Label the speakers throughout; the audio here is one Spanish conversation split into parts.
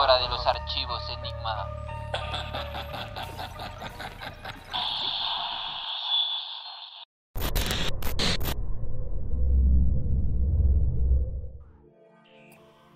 Speaker 1: De los archivos Enigma.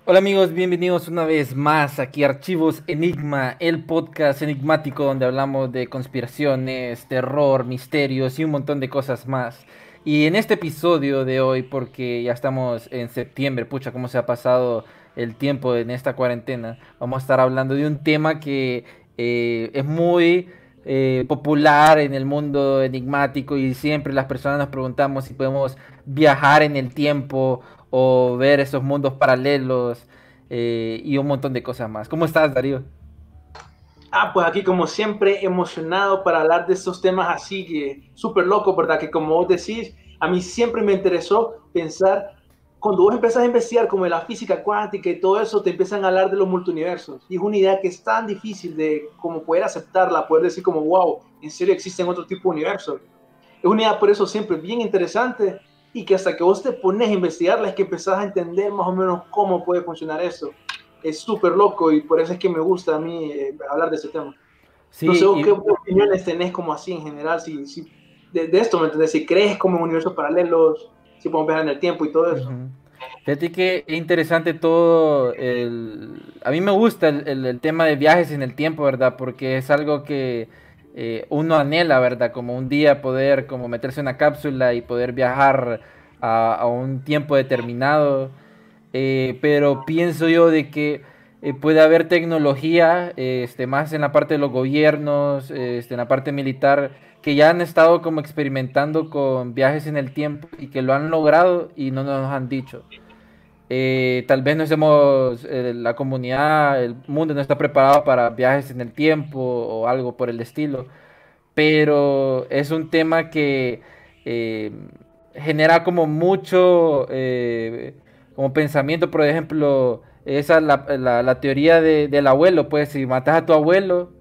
Speaker 2: Hola amigos, bienvenidos una vez más aquí a Archivos Enigma, el podcast enigmático donde hablamos de conspiraciones, terror, misterios y un montón de cosas más. Y en este episodio de hoy, porque ya estamos en septiembre, pucha, cómo se ha pasado el tiempo en esta cuarentena, vamos a estar hablando de un tema que eh, es muy eh, popular en el mundo enigmático y siempre las personas nos preguntamos si podemos viajar en el tiempo o ver esos mundos paralelos eh, y un montón de cosas más. ¿Cómo estás, Darío?
Speaker 3: Ah, pues aquí como siempre emocionado para hablar de estos temas así que súper loco, ¿verdad? Que como vos decís, a mí siempre me interesó pensar, cuando vos empezás a investigar como de la física cuántica y todo eso, te empiezan a hablar de los multiversos. Y es una idea que es tan difícil de como poder aceptarla, poder decir como, wow, en serio existen otro tipo de universos. Es una idea por eso siempre bien interesante y que hasta que vos te pones a investigarla es que empezás a entender más o menos cómo puede funcionar eso es súper loco y por eso es que me gusta a mí eh, hablar de ese tema. Sí, no sé qué opiniones tenés como así en general, si, si de, esto, ¿me entiendes? Si crees como en universos paralelos, si podemos ver en el tiempo y todo eso.
Speaker 2: Fíjate que es interesante todo el... A mí me gusta el, tema de viajes en el tiempo, ¿verdad? Porque es algo que eh, uno anhela, ¿verdad? Como un día poder como meterse en una cápsula y poder viajar a, a un tiempo determinado. Eh, pero pienso yo de que eh, puede haber tecnología, este, más en la parte de los gobiernos, este, en la parte militar, que ya han estado como experimentando con viajes en el tiempo y que lo han logrado y no nos han dicho. Eh, tal vez no estemos, la comunidad, el mundo no está preparado para viajes en el tiempo o algo por el estilo, pero es un tema que genera como mucho como pensamiento, por ejemplo, esa es la, la, teoría de, del abuelo, pues si matas a tu abuelo,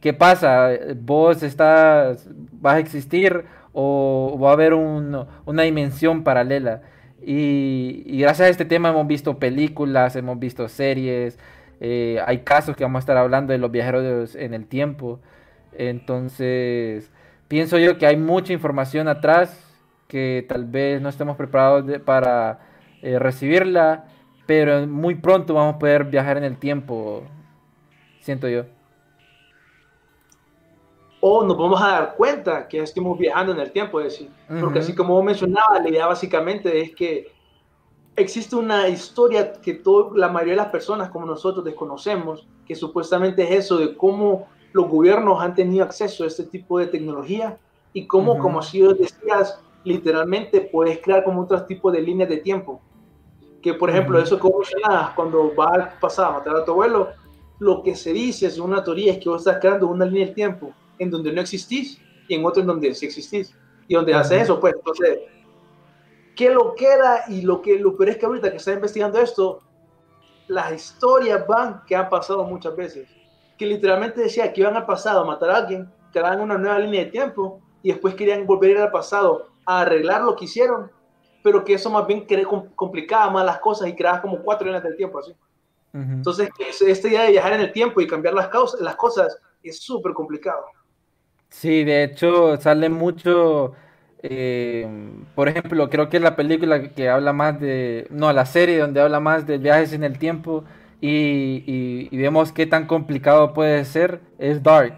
Speaker 2: ¿qué pasa? ¿Vos estás, vas a existir o va a haber una dimensión paralela? Y, y, gracias a este tema hemos visto películas, hemos visto series, eh, hay casos que vamos a estar hablando de los viajeros en el tiempo. Entonces, pienso yo que hay mucha información atrás que tal vez no estemos preparados para eh, recibirla, pero muy pronto vamos a poder viajar en el tiempo, siento yo.
Speaker 3: O nos vamos a dar cuenta que estamos viajando en el tiempo, decir. porque así como mencionaba, la idea básicamente es que existe una historia que todo, la mayoría de las personas como nosotros desconocemos, que supuestamente es eso de cómo los gobiernos han tenido acceso a este tipo de tecnología y cómo, como así decías, literalmente puedes crear como otro tipo de líneas de tiempo que por ejemplo, eso como cuando va al pasado a matar a tu abuelo, lo que se dice es una teoría es que vos estás creando una línea de tiempo en donde no existís y en otro en donde sí existís. Y donde hace eso, pues, entonces, ¿qué lo queda? Y lo que lo peor es que ahorita que está investigando esto, las historias van que han pasado muchas veces. Que literalmente decía que iban al pasado a matar a alguien, creaban una nueva línea de tiempo y después querían volver al pasado a arreglar lo que hicieron pero que eso más bien complicaba más las cosas y creaba como cuatro líneas del tiempo así. Entonces, esta idea de viajar en el tiempo y cambiar las, causas, las cosas es súper complicado.
Speaker 2: Sí, de hecho, sale mucho, eh, por ejemplo, creo que es la película que habla más de, no, la serie donde habla más de viajes en el tiempo y, y vemos qué tan complicado puede ser, es Dark.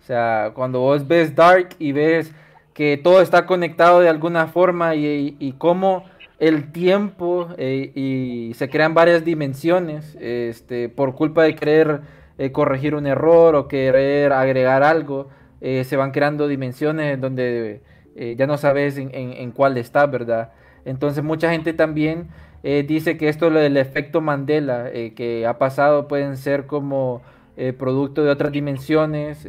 Speaker 2: O sea, cuando vos ves Dark y ves que todo está conectado de alguna forma y, y, cómo el tiempo eh, y se crean varias dimensiones este, por culpa de querer eh, corregir un error o querer agregar algo, eh, se van creando dimensiones donde ya no sabes en, en, cuál está, ¿verdad? Entonces mucha gente también dice que esto del efecto Mandela que ha pasado pueden ser como producto de otras dimensiones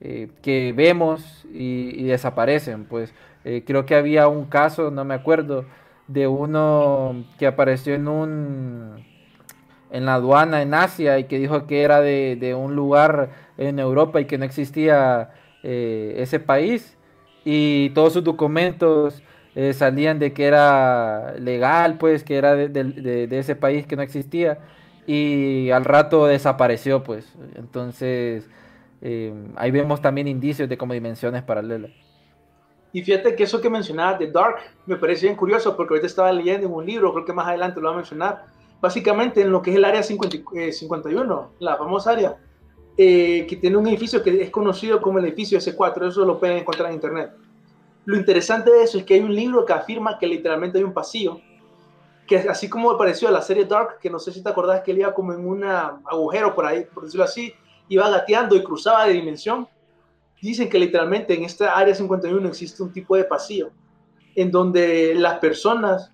Speaker 2: que vemos y, desaparecen. Pues creo que había un caso, no me acuerdo, de uno que apareció en un en la aduana en Asia y que dijo que era de, de un lugar en Europa y que no existía ese país y todos sus documentos eh, salían de que era legal, pues, que era de, ese país que no existía, y al rato desapareció, pues. Entonces, eh, ahí vemos también indicios de como dimensiones paralelas.
Speaker 3: Y fíjate que eso que mencionabas de Dark me parece bien curioso porque ahorita estaba leyendo en un libro, creo que más adelante lo va a mencionar, básicamente en lo que es el área 51, eh, la famosa área, que tiene un edificio que es conocido como el edificio S4, eso lo pueden encontrar en internet. Lo interesante de eso es que hay un libro que afirma que literalmente hay un pasillo, que así como apareció la serie Dark, que no sé si te acordás que él iba como en un agujero por ahí, por decirlo así, iba gateando y cruzaba de dimensión. Dicen que literalmente en esta área 51 existe un tipo de pasillo, en donde las personas,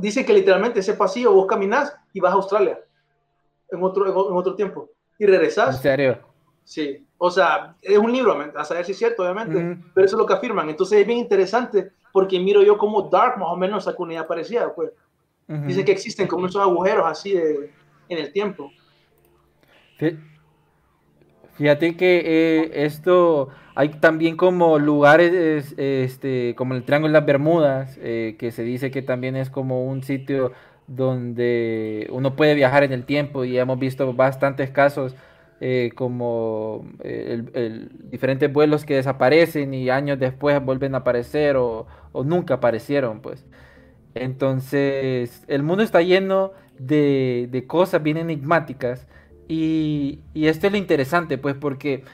Speaker 3: dicen que literalmente ese pasillo vos caminás y vas a Australia en otro, en otro tiempo y regresás.
Speaker 2: ¿En serio?
Speaker 3: Sí, o sea, es un libro, a saber si es cierto, obviamente, pero eso es lo que afirman. Entonces es bien interesante porque miro yo como Dark más o menos sacó una idea parecida, pues. Dicen que existen como esos agujeros así de, en el tiempo.
Speaker 2: Fíjate que eh, esto, hay también como lugares, este, como el Triángulo de las Bermudas, eh, que se dice que también es como un sitio donde uno puede viajar en el tiempo y hemos visto bastantes casos eh, como diferentes vuelos que desaparecen y años después vuelven a aparecer o, nunca aparecieron, pues. Entonces, el mundo está lleno de, cosas bien enigmáticas y, y, esto es lo interesante, pues, porque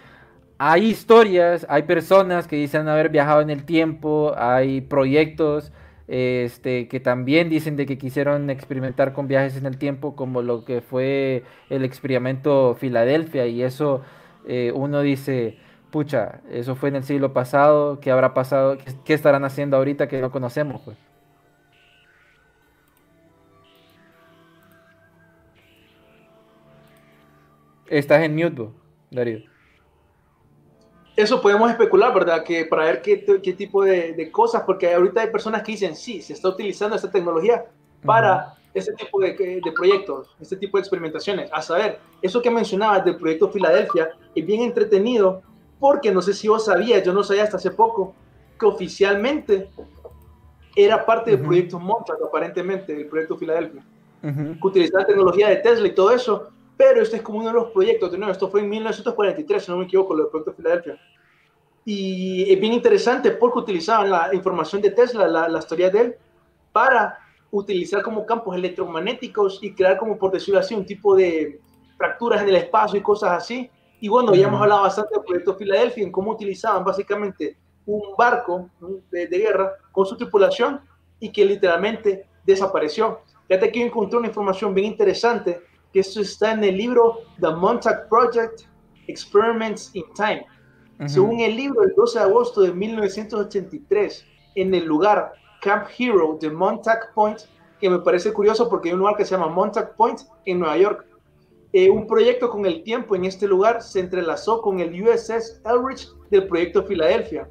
Speaker 2: hay historias, hay personas que dicen haber viajado en el tiempo, hay proyectos este, que también dicen de que quisieron experimentar con viajes en el tiempo, como lo que fue el experimento Filadelfia, y eso eh, uno dice, pucha, eso fue en el siglo pasado, ¿qué habrá pasado? ¿Qué, estarán haciendo ahorita que no conocemos? Pues? Estás en mute, Darío.
Speaker 3: Eso podemos especular, ¿verdad? Que para ver qué, qué tipo de, de, cosas, porque ahorita hay personas que dicen, sí, se está utilizando esta tecnología para este tipo de, de, proyectos, este tipo de experimentaciones. A saber, eso que mencionabas del proyecto Filadelfia es bien entretenido, porque no sé si vos sabías, yo no sabía hasta hace poco, que oficialmente era parte del proyecto Montauk, aparentemente, el proyecto Filadelfia, que utilizaba tecnología de Tesla y todo eso, pero este es como uno de los proyectos, de nuevo, esto fue en 1943, si no me equivoco, el proyecto Filadelfia. Y es bien interesante porque utilizaban la información de Tesla, la, la historia de él, para utilizar como campos electromagnéticos y crear como, por decirlo así, un tipo de fracturas en el espacio y cosas así. Y bueno, ya hemos hablado bastante del proyecto Filadelfia, en cómo utilizaban básicamente un barco de, de, guerra con su tripulación y que literalmente desapareció. Fíjate que yo encontré una información bien interesante que esto está en el libro The Montauk Project Experiments in Time. Según el libro, el 12 de agosto de 1983, en el lugar Camp Hero de Montauk Point, que me parece curioso porque hay un lugar que se llama Montauk Point en Nueva York. Eh, un proyecto con el tiempo en este lugar se entrelazó con el USS Elrich del proyecto Filadelfia.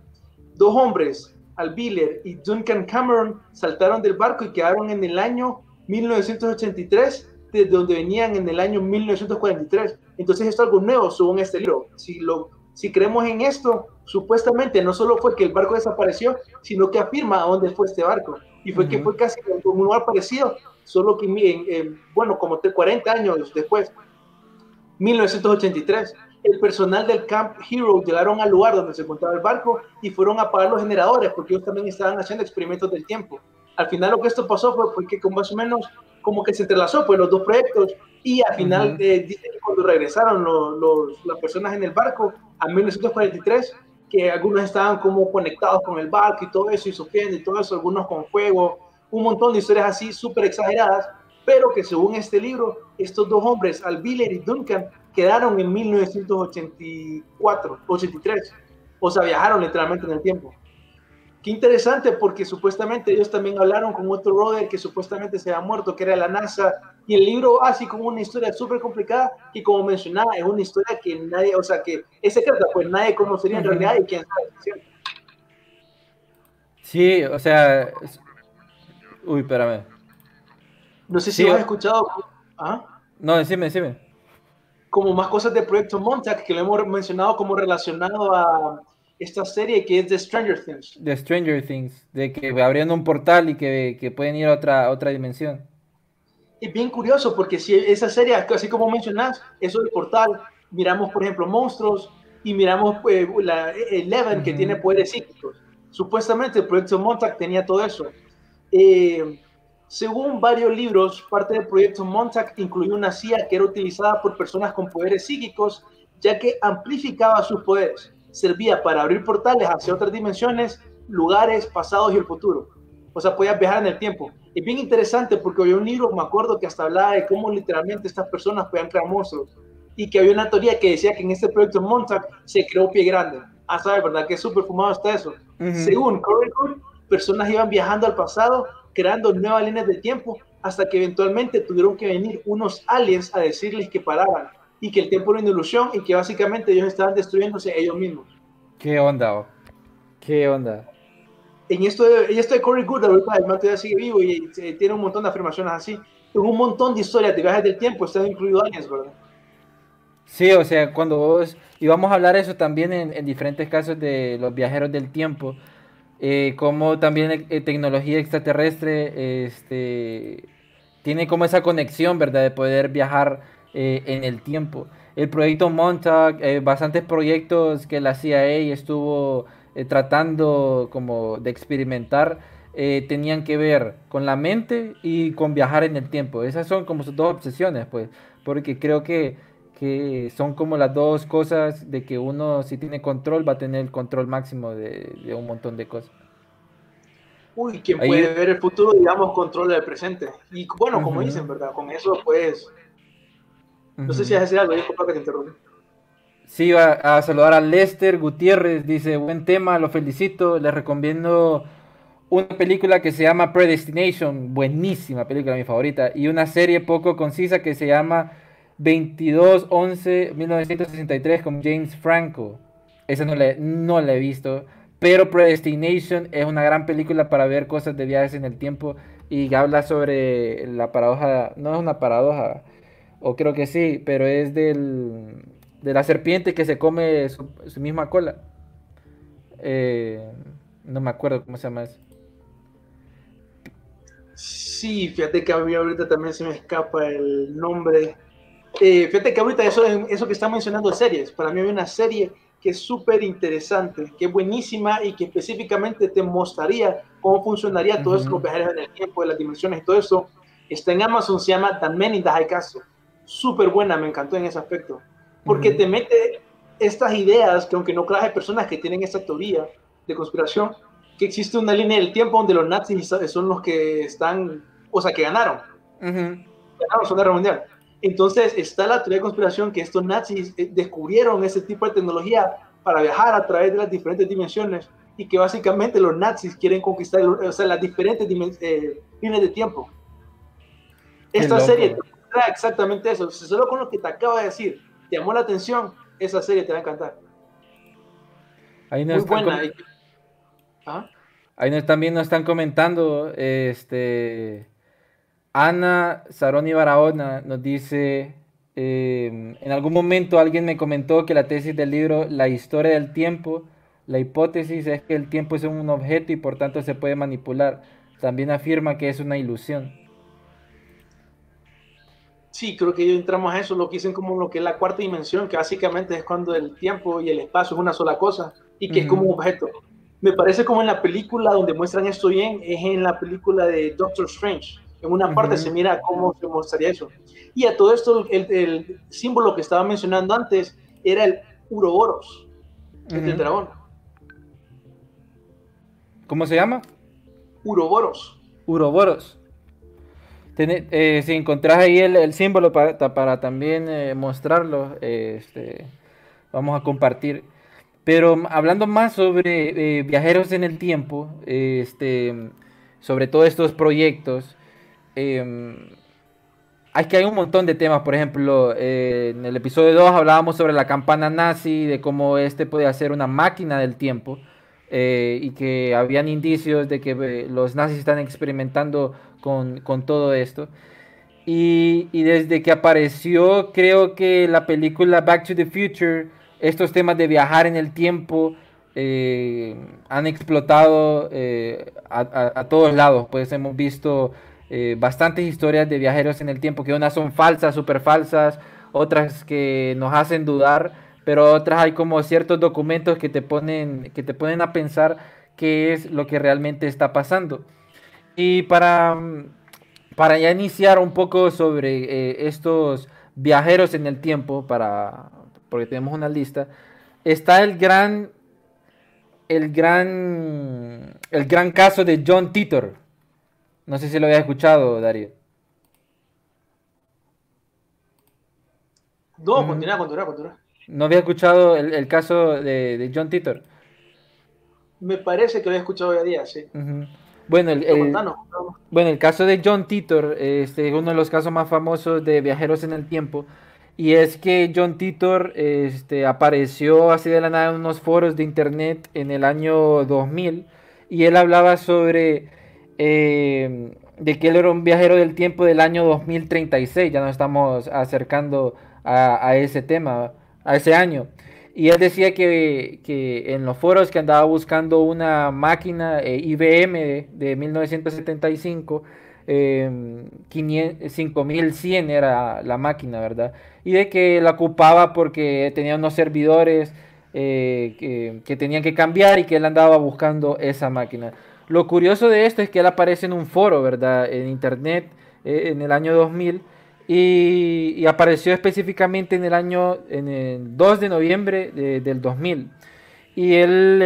Speaker 3: Dos hombres, Albiller y Duncan Cameron, saltaron del barco y quedaron en el año 1983 desde donde venían en el año 1943. Entonces esto es algo nuevo según este libro. Si, lo, si creemos en esto, supuestamente no solo fue que el barco desapareció, sino que afirma a dónde fue este barco. Y fue que fue casi como un lugar parecido, solo que, miren, bueno, como 40 años después, 1983, el personal del Camp Hero llegaron al lugar donde se encontraba el barco y fueron a apagar los generadores porque ellos también estaban haciendo experimentos del tiempo. Al final lo que esto pasó fue porque con más o menos como que se entrelazó pues los dos proyectos. Y al final eh, dice que cuando regresaron los, las personas en el barco a 1943 que algunos estaban como conectados con el barco y todo eso y sufriendo y todo eso, algunos con fuego, un montón de historias así súper exageradas, pero que según este libro, estos dos hombres, Albiller y Duncan, quedaron en 1984, 83, o sea, viajaron literalmente en el tiempo. Qué interesante porque supuestamente ellos también hablaron con otro brother que supuestamente se había muerto, que era la NASA, y el libro así como una historia súper complicada y como mencionaba, es una historia que nadie, o sea, que es secreta, pues nadie conocería en realidad y quién sabe.
Speaker 2: Sí, o sea, uy, espérame.
Speaker 3: No sé si has escuchado. ¿Ah?
Speaker 2: No, decime, decime.
Speaker 3: Como más cosas de Proyecto Montauk que lo hemos mencionado como relacionado a esta serie que es de Stranger Things.
Speaker 2: De Stranger Things, de que abriendo un portal y que, que pueden ir a otra, otra dimensión.
Speaker 3: Es bien curioso porque si esa serie, así como mencionas, eso del portal, miramos por ejemplo monstruos y miramos eh, la Eleven que tiene poderes psíquicos. Supuestamente el proyecto Montauk tenía todo eso. Eh, según varios libros, parte del proyecto Montauk incluyó una CIA que era utilizada por personas con poderes psíquicos, ya que amplificaba sus poderes servía para abrir portales hacia otras dimensiones, lugares, pasados y el futuro. O sea, podías viajar en el tiempo. Es bien interesante porque había un libro, me acuerdo, que hasta hablaba de cómo literalmente estas personas podían crear monstruos. Y que había una teoría que decía que en este proyecto Montauk se creó Pie Grande. Ah, ¿sabes? ¿Verdad? Que es súper fumado está eso. Según Corey personas iban viajando al pasado, creando nuevas líneas de tiempo, hasta que eventualmente tuvieron que venir unos aliens a decirles que pararan y que el tiempo era una ilusión y que básicamente ellos estaban destruyéndose ellos mismos.
Speaker 2: ¿Qué onda? Oh? ¿Qué onda?
Speaker 3: En esto de, en esto de Corey Good, ahorita el man todavía sigue vivo y, tiene un montón de afirmaciones así. En un montón de historias de viajes del tiempo están incluidos aliens, ¿verdad?
Speaker 2: Sí, o sea, cuando vos, y vamos a hablar eso también en, en diferentes casos de los viajeros del tiempo, eh, como también eh, tecnología extraterrestre este, tiene como esa conexión, ¿verdad? De poder viajar eh, en el tiempo. El proyecto Montauk, eh, bastantes proyectos que la CIA estuvo eh, tratando como de experimentar, tenían que ver con la mente y con viajar en el tiempo. Esas son como sus dos obsesiones, pues, porque creo que, que son como las dos cosas de que uno si tiene control va a tener el control máximo de, un montón de cosas.
Speaker 3: Uy, quien puede ver el futuro, digamos, controla el presente. Y bueno, como dicen, ¿verdad? Con eso, pues, no sé si vas a decir algo, disculpa que te interrumpa.
Speaker 2: Sí, va a saludar a Lester Gutiérrez, dice, buen tema, lo felicito, les recomiendo una película que se llama Predestination, buenísima película, mi favorita, y una serie poco concisa que se llama 22-11-1963 con James Franco. Esa no la, no la he visto, pero Predestination es una gran película para ver cosas de viajes en el tiempo y habla sobre la paradoja, no es una paradoja, o creo que sí, pero es del, de la serpiente que se come su, misma cola. Eh, no me acuerdo cómo se llama eso.
Speaker 3: Sí, fíjate que a mí ahorita también se me escapa el nombre. Eh, fíjate que ahorita eso, eso que está mencionando series, para mí hay una serie que es súper interesante, que es buenísima y que específicamente te mostraría cómo funcionaría todo eso, los viajes en el tiempo, de las dimensiones y todo eso. Está en Amazon, se llama The Men in the High Castle súper buena, me encantó en ese aspecto, porque te mete estas ideas que aunque no creas hay personas que tienen esta teoría de conspiración, que existe una línea del tiempo donde los nazis son los que están, o sea, que ganaron. Ganaron la Segunda Guerra Mundial. Entonces está la teoría de conspiración que estos nazis eh, descubrieron ese tipo de tecnología para viajar a través de las diferentes dimensiones y que básicamente los nazis quieren conquistar o sea, las diferentes eh, líneas de tiempo. Esta serie exactamente eso. Si solo con lo que te acabo de decir te llamó la atención, esa serie te va a encantar.
Speaker 2: Ahí nos Muy buena. ¿Ah? Ahí también nos están comentando, este, Ana Saroni Barahona nos dice, em, en algún momento alguien me comentó que la tesis del libro La historia del tiempo, la hipótesis es que el tiempo es un objeto y por tanto se puede manipular. También afirma que es una ilusión.
Speaker 3: Sí, creo que entramos a eso, lo que dicen como lo que es la cuarta dimensión, que básicamente es cuando el tiempo y el espacio es una sola cosa y que es como un objeto. Me parece como en la película donde muestran esto bien, es en la película de Doctor Strange. En una parte se mira cómo se mostraría eso. Y a todo esto, el, símbolo que estaba mencionando antes era el Uroboros, el dragón.
Speaker 2: ¿Cómo se llama?
Speaker 3: Uroboros.
Speaker 2: Uroboros. Eh, si encontrás ahí el, símbolo para, para también eh, mostrarlo, este, vamos a compartir. Pero hablando más sobre eh, viajeros en el tiempo, este, sobre todos estos proyectos, eh, hay que hay un montón de temas. Por ejemplo, eh, en el episodio 2 hablábamos sobre la campana nazi, de cómo este puede hacer una máquina del tiempo. Y que habían indicios de que los nazis están experimentando con, con todo esto. Y, y, desde que apareció, creo que la película Back to the Future, estos temas de viajar en el tiempo eh, han explotado eh, a, a, todos lados. Pues hemos visto eh, bastantes historias de viajeros en el tiempo, que unas son falsas, súper falsas, otras que nos hacen dudar, pero otras hay como ciertos documentos que te ponen, que te ponen a pensar qué es lo que realmente está pasando. Y para para ya iniciar un poco sobre eh, estos viajeros en el tiempo, para, porque tenemos una lista, está el gran, el gran, el gran caso de John Titor. No sé si lo había escuchado, Darío.
Speaker 3: No, continúa, continúa, continúa.
Speaker 2: ¿No había escuchado el, caso de, John Titor?
Speaker 3: Me parece que lo he escuchado hoy a día, sí.
Speaker 2: Bueno, el, bueno, el caso de John Titor este, es uno de los casos más famosos de viajeros en el tiempo. Y es que John Titor este, apareció así de la nada en unos foros de internet en el año 2000 y él hablaba sobre eh, de que él era un viajero del tiempo del año 2036. Ya nos estamos acercando a, a ese tema, a ese año. Y él decía que, que, en los foros que andaba buscando una máquina eh, IBM de, 1975, eh, 5100 era la máquina, ¿verdad? Y de que la ocupaba porque tenía unos servidores eh, que, que, tenían que cambiar y que él andaba buscando esa máquina. Lo curioso de esto es que él aparece en un foro, ¿verdad? En internet eh, en el año 2000 y, apareció específicamente en el año, en el 2 de noviembre del 2000. Y él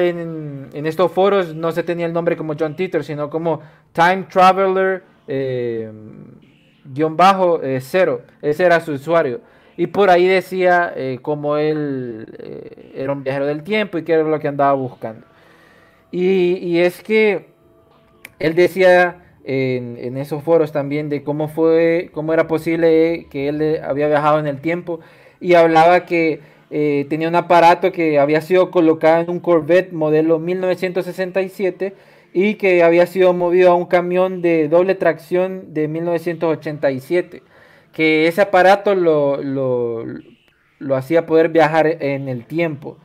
Speaker 2: en, estos foros no se tenía el nombre como John Titor, sino como Time Traveler eh, guion bajo eh, cero. Ese era su usuario. Y por ahí decía eh, como él era un viajero del tiempo y que era lo que andaba buscando. Y es que él decía en, esos foros también de cómo fue, cómo era posible que él había viajado en el tiempo y hablaba que eh, tenía un aparato que había sido colocado en un Corvette modelo 1967 y que había sido movido a un camión de doble tracción de 1987. Que ese aparato lo, lo, lo hacía poder viajar en el tiempo.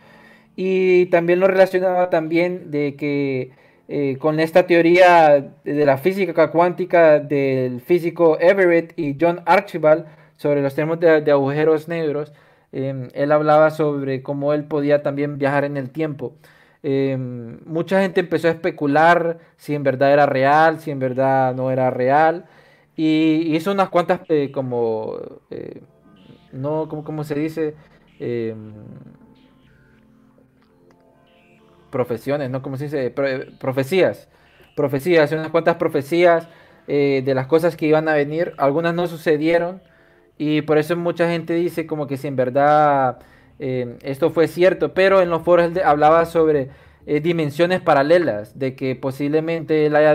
Speaker 2: Y también lo relacionaba también de que eh, con esta teoría de la física cuántica del físico Everett y John Archibald sobre los temas de, agujeros negros, em, él hablaba sobre cómo él podía también viajar en el tiempo. Em, mucha gente empezó a especular si en verdad era real, si en verdad no era real, y hizo unas cuantas eh, como, eh, no, como, como se dice, em, profesiones, ¿no? como se dice? profecías. Profecías, unas cuantas profecías eh, de las cosas que iban a venir. Algunas no sucedieron. Y por eso mucha gente dice como que si en verdad eh, esto fue cierto. Pero en los foros hablaba sobre eh, dimensiones paralelas. De que posiblemente él haya,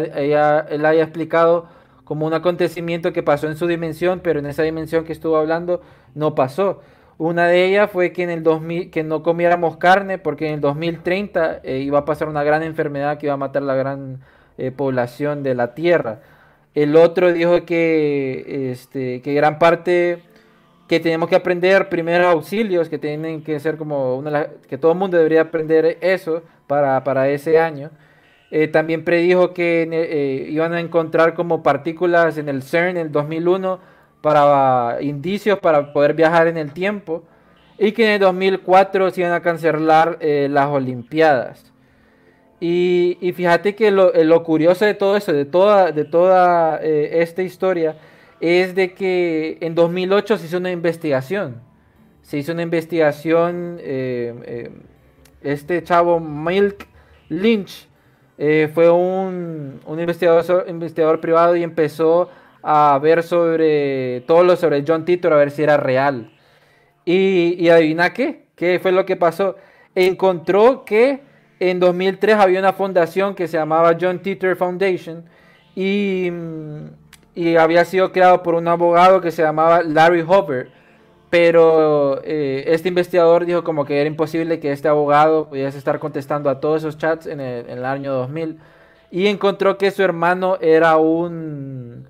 Speaker 2: él haya explicado como un acontecimiento que pasó en su dimensión. Pero en esa dimensión que estuvo hablando no pasó. Una de ellas fue que en el 2000 que no comiéramos carne porque en el 2030 eh, iba a pasar una gran enfermedad que iba a matar la gran eh, población de la Tierra. El otro dijo que, este, que gran parte que tenemos que aprender primeros auxilios, que tienen que ser como una que todo el mundo debería aprender eso para, para ese año. Eh, también predijo que iban a encontrar como partículas en el CERN en el 2001 para indicios para poder viajar en el tiempo y que en el 2004 se iban a cancelar eh, las Olimpiadas. Y, fíjate que eh, lo, curioso de todo eso, de toda, de toda eh, esta historia, es de que en 2008 se hizo una investigación. Se hizo una investigación, este chavo Milk Lynch fue un, un investigador, investigador privado y empezó a ver sobre todo lo sobre John Titor, a ver si era real. Y, y adivina qué, qué fue lo que pasó. encontró que en 2003 había una fundación que se llamaba John Titor Foundation y, y había sido creado por un abogado que se llamaba Larry Hoover. Pero eh, este investigador dijo como que era imposible que este abogado pudiese estar contestando a todos esos chats en el año 2000 y encontró que su hermano era un,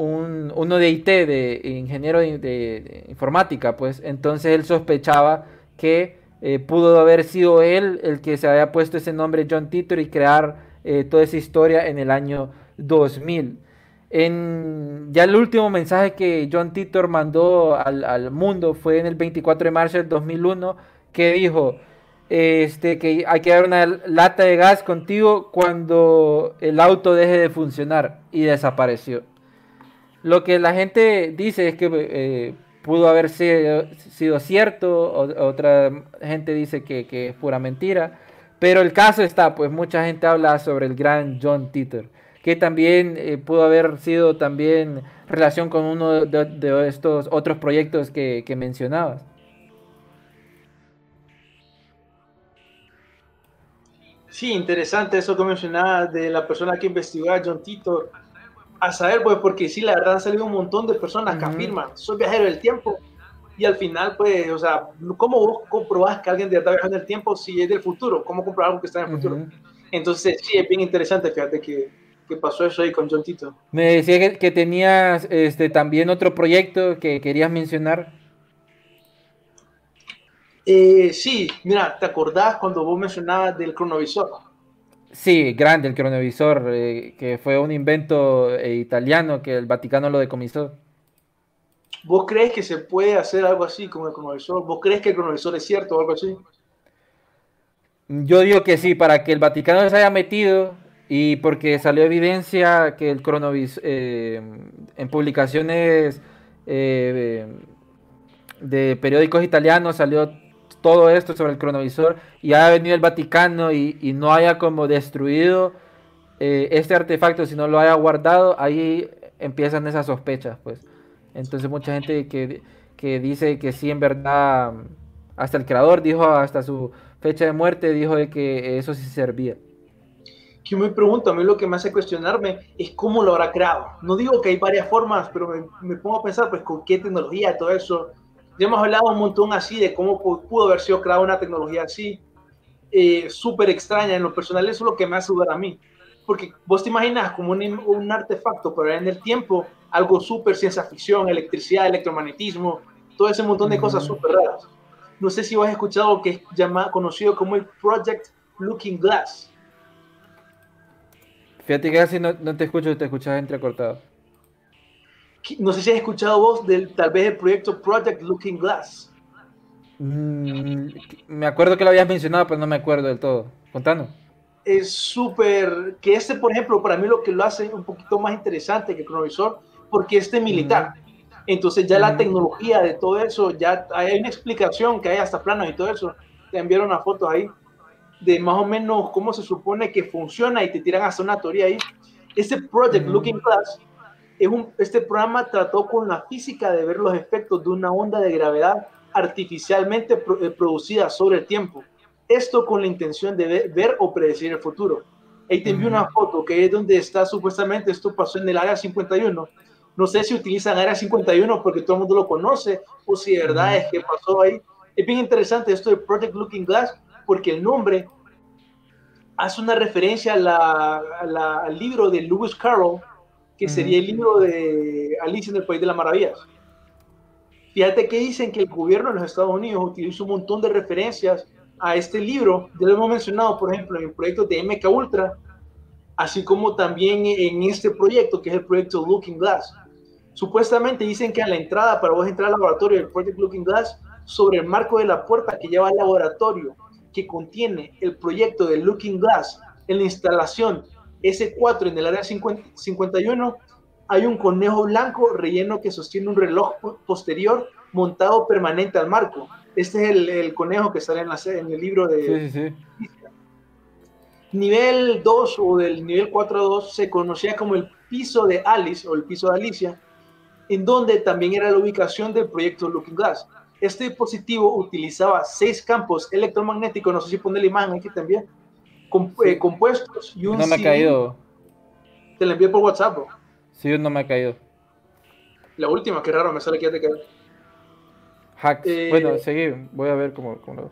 Speaker 2: un uno de IT, de ingeniero de, informática, pues entonces él sospechaba que eh, pudo haber sido él el que se había puesto ese nombre John Titor y crear eh, toda esa historia en el año 2000. En, ya el último mensaje que John Titor mandó al, al, mundo fue en el 24 de marzo del 2001, que dijo este, que hay que dar una lata de gas contigo cuando el auto deje de funcionar y desapareció. Lo que la gente dice es que eh, pudo haber sido, cierto, otra gente dice que, es pura mentira, pero el caso está, pues mucha gente habla sobre el gran John Titor que también eh, pudo haber sido también relación con uno de, estos otros proyectos que, que, mencionabas.
Speaker 3: Sí, interesante eso que mencionabas de la persona que investigó a John Tito. A saber, pues, porque sí, la verdad han salido un montón de personas que -huh. afirman, soy viajero del tiempo, y al final, pues, o sea, ¿cómo vos comprobás que alguien de verdad viaja en el tiempo si es del futuro? ¿Cómo comprobar algo que está en el futuro? Uh -huh. Entonces, sí, es bien interesante, fíjate que ¿Qué pasó eso ahí con John Tito?
Speaker 2: Me decía que, que tenías este, también otro proyecto que querías mencionar.
Speaker 3: Eh, sí, mira, ¿te acordás cuando vos mencionabas del cronovisor?
Speaker 2: Sí, grande el cronovisor, eh, que fue un invento eh, italiano que el Vaticano lo decomisó.
Speaker 3: ¿Vos crees que se puede hacer algo así con el cronovisor? ¿Vos crees que el cronovisor es cierto o algo así?
Speaker 2: Yo digo que sí, para que el Vaticano se haya metido y porque salió evidencia que el cronovisor, eh, en publicaciones eh, de periódicos italianos salió todo esto sobre el cronovisor y ha venido el Vaticano y, y no haya como destruido eh, este artefacto, sino lo haya guardado, ahí empiezan esas sospechas, pues. Entonces mucha gente que, que dice que sí, en verdad, hasta el creador dijo, hasta su fecha de muerte, dijo de que eso sí servía
Speaker 3: que me pregunto, a mí lo que me hace cuestionarme es cómo lo habrá creado. No digo que hay varias formas, pero me, me pongo a pensar, pues, con qué tecnología, todo eso. Ya hemos hablado un montón así de cómo pudo haber sido creada una tecnología así, eh, súper extraña. En lo personal, eso es lo que me hace dudar a mí. Porque vos te imaginas como un, un artefacto, pero en el tiempo, algo súper ciencia ficción, electricidad, electromagnetismo, todo ese montón de mm. cosas súper raras. No sé si vos has escuchado lo que es llamado, conocido como el Project Looking Glass.
Speaker 2: Fíjate que casi no, no, te escucho, te escuchas entrecortado.
Speaker 3: No sé si has escuchado vos del tal vez el proyecto Project Looking Glass.
Speaker 2: Mm, me acuerdo que lo habías mencionado, pero no me acuerdo del todo. Contanos.
Speaker 3: Es súper, que este, por ejemplo, para mí lo que lo hace un poquito más interesante que el cronovisor, porque este militar. Mm. Entonces ya mm. la tecnología de todo eso, ya hay una explicación que hay hasta planos y todo eso. Te enviaron una foto ahí de más o menos cómo se supone que funciona y te tiran hasta una teoría ahí. Este Project. Looking Glass, es un, este programa trató con la física de ver los efectos de una onda de gravedad artificialmente eh, producida sobre el tiempo. Esto con la intención de ver, ver o predecir el futuro. Ahí te envío una foto que es donde está supuestamente, esto pasó en el área 51. No sé si utilizan área 51 porque todo el mundo lo conoce o si de verdad es que pasó ahí. Es bien interesante esto de Project Looking Glass porque el nombre hace una referencia a la, a la, al libro de Lewis Carroll, que sería el libro de Alicia en el País de las Maravillas. Fíjate que dicen que el gobierno de los Estados Unidos utiliza un montón de referencias a este libro, ya lo hemos mencionado, por ejemplo, en el proyecto de MK Ultra, así como también en este proyecto, que es el proyecto Looking Glass. Supuestamente dicen que a la entrada, para vos entrar al laboratorio del Project Looking Glass, sobre el marco de la puerta que lleva al laboratorio, que contiene el proyecto de Looking Glass en la instalación S4 en el área 50, 51, hay un conejo blanco relleno que sostiene un reloj posterior montado permanente al marco. Este es el, el conejo que sale en, la, en, el libro de... Sí, sí. Nivel 2 o del nivel 4 a 2 se conocía como el piso de Alice o el piso de Alicia, en donde también era la ubicación del proyecto Looking Glass. Este dispositivo utilizaba seis campos electromagnéticos, no sé si pone la imagen aquí también, eh, compuestos y un
Speaker 2: No me ha caído.
Speaker 3: Te la envié por WhatsApp. Bro.
Speaker 2: Sí, no me ha caído.
Speaker 3: La última, qué raro, me sale que ya te quedó.
Speaker 2: Hacks.
Speaker 3: Eh,
Speaker 2: bueno, seguí, voy a ver cómo, cómo lo...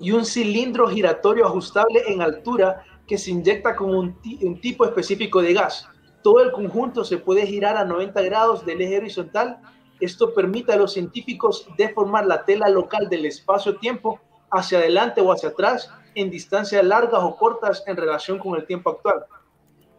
Speaker 3: y un cilindro giratorio ajustable en altura que se inyecta con un, un tipo específico de gas. Todo el conjunto se puede girar a 90 grados del eje horizontal. Esto permite a los científicos deformar la tela local del espacio-tiempo hacia adelante o hacia atrás en distancias largas o cortas en relación con el tiempo actual.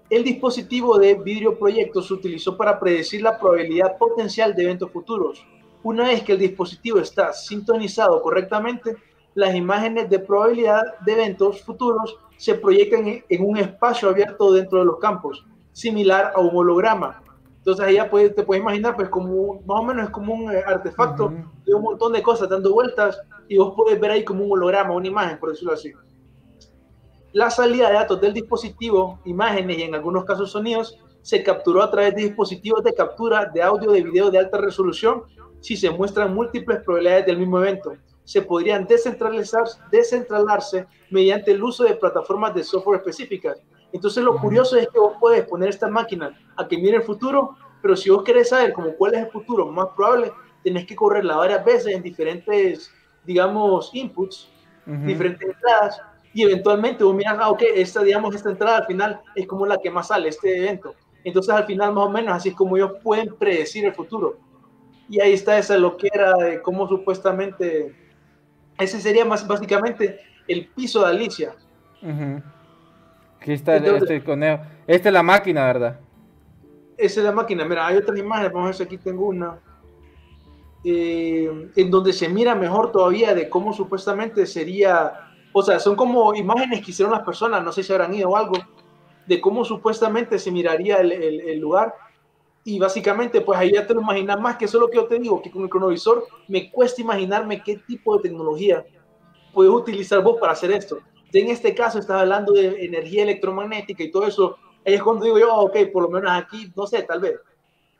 Speaker 3: El dispositivo de vidrio proyecto se utilizó para predecir la probabilidad potencial de eventos futuros. Una vez que el dispositivo está sintonizado correctamente, las imágenes de probabilidad de eventos futuros se proyectan en- un espacio abierto dentro de los campos, similar a un holograma. Entonces ahí ya puedes- te puedes imaginar, pues como más o menos es como un eh, artefacto
Speaker 2: Ujú.
Speaker 3: de un montón de cosas dando vueltas y vos podés ver ahí como un holograma, una imagen, por decirlo así. La salida de datos del dispositivo, imágenes y en algunos casos sonidos, se capturó a través de dispositivos de captura de audio de video de alta resolución si se muestran múltiples probabilidades del mismo evento. Se podrían descentralizar, descentralarse mediante el uso de plataformas de software específicas. Entonces lo curioso es que vos puedes poner esta máquina a que mire el futuro, pero si vos querés saber como cuál es el futuro más probable, tenés que correrla varias veces en diferentes, digamos, inputs
Speaker 2: Ujú.
Speaker 3: diferentes entradas y eventualmente vos miras, ah, ok, esta, digamos, esta entrada al final es como la que más sale, este evento. Entonces al final más o menos así es como ellos pueden predecir el futuro. Y ahí está esa loquera de cómo supuestamente, ese sería más básicamente el piso de Alicia.
Speaker 2: Ujú. Aquí está el- este conejo. Esta es la máquina, ¿verdad?
Speaker 3: Esa es la máquina. Mira, hay otras imágenes, vamos a ver si aquí tengo una. eh, en donde se mira mejor todavía de cómo supuestamente sería, o sea, son como imágenes que hicieron las personas, no sé si habrán ido o algo, de cómo supuestamente se miraría el, el- el lugar. Y básicamente, pues ahí ya te lo imaginas más, que eso es lo que yo te digo, que con el cronovisor me cuesta imaginarme qué tipo de tecnología puedes utilizar vos para hacer esto. En este caso, estás hablando de energía electromagnética y todo eso. Ahí es cuando digo yo, ok, por lo menos aquí, no sé, tal vez.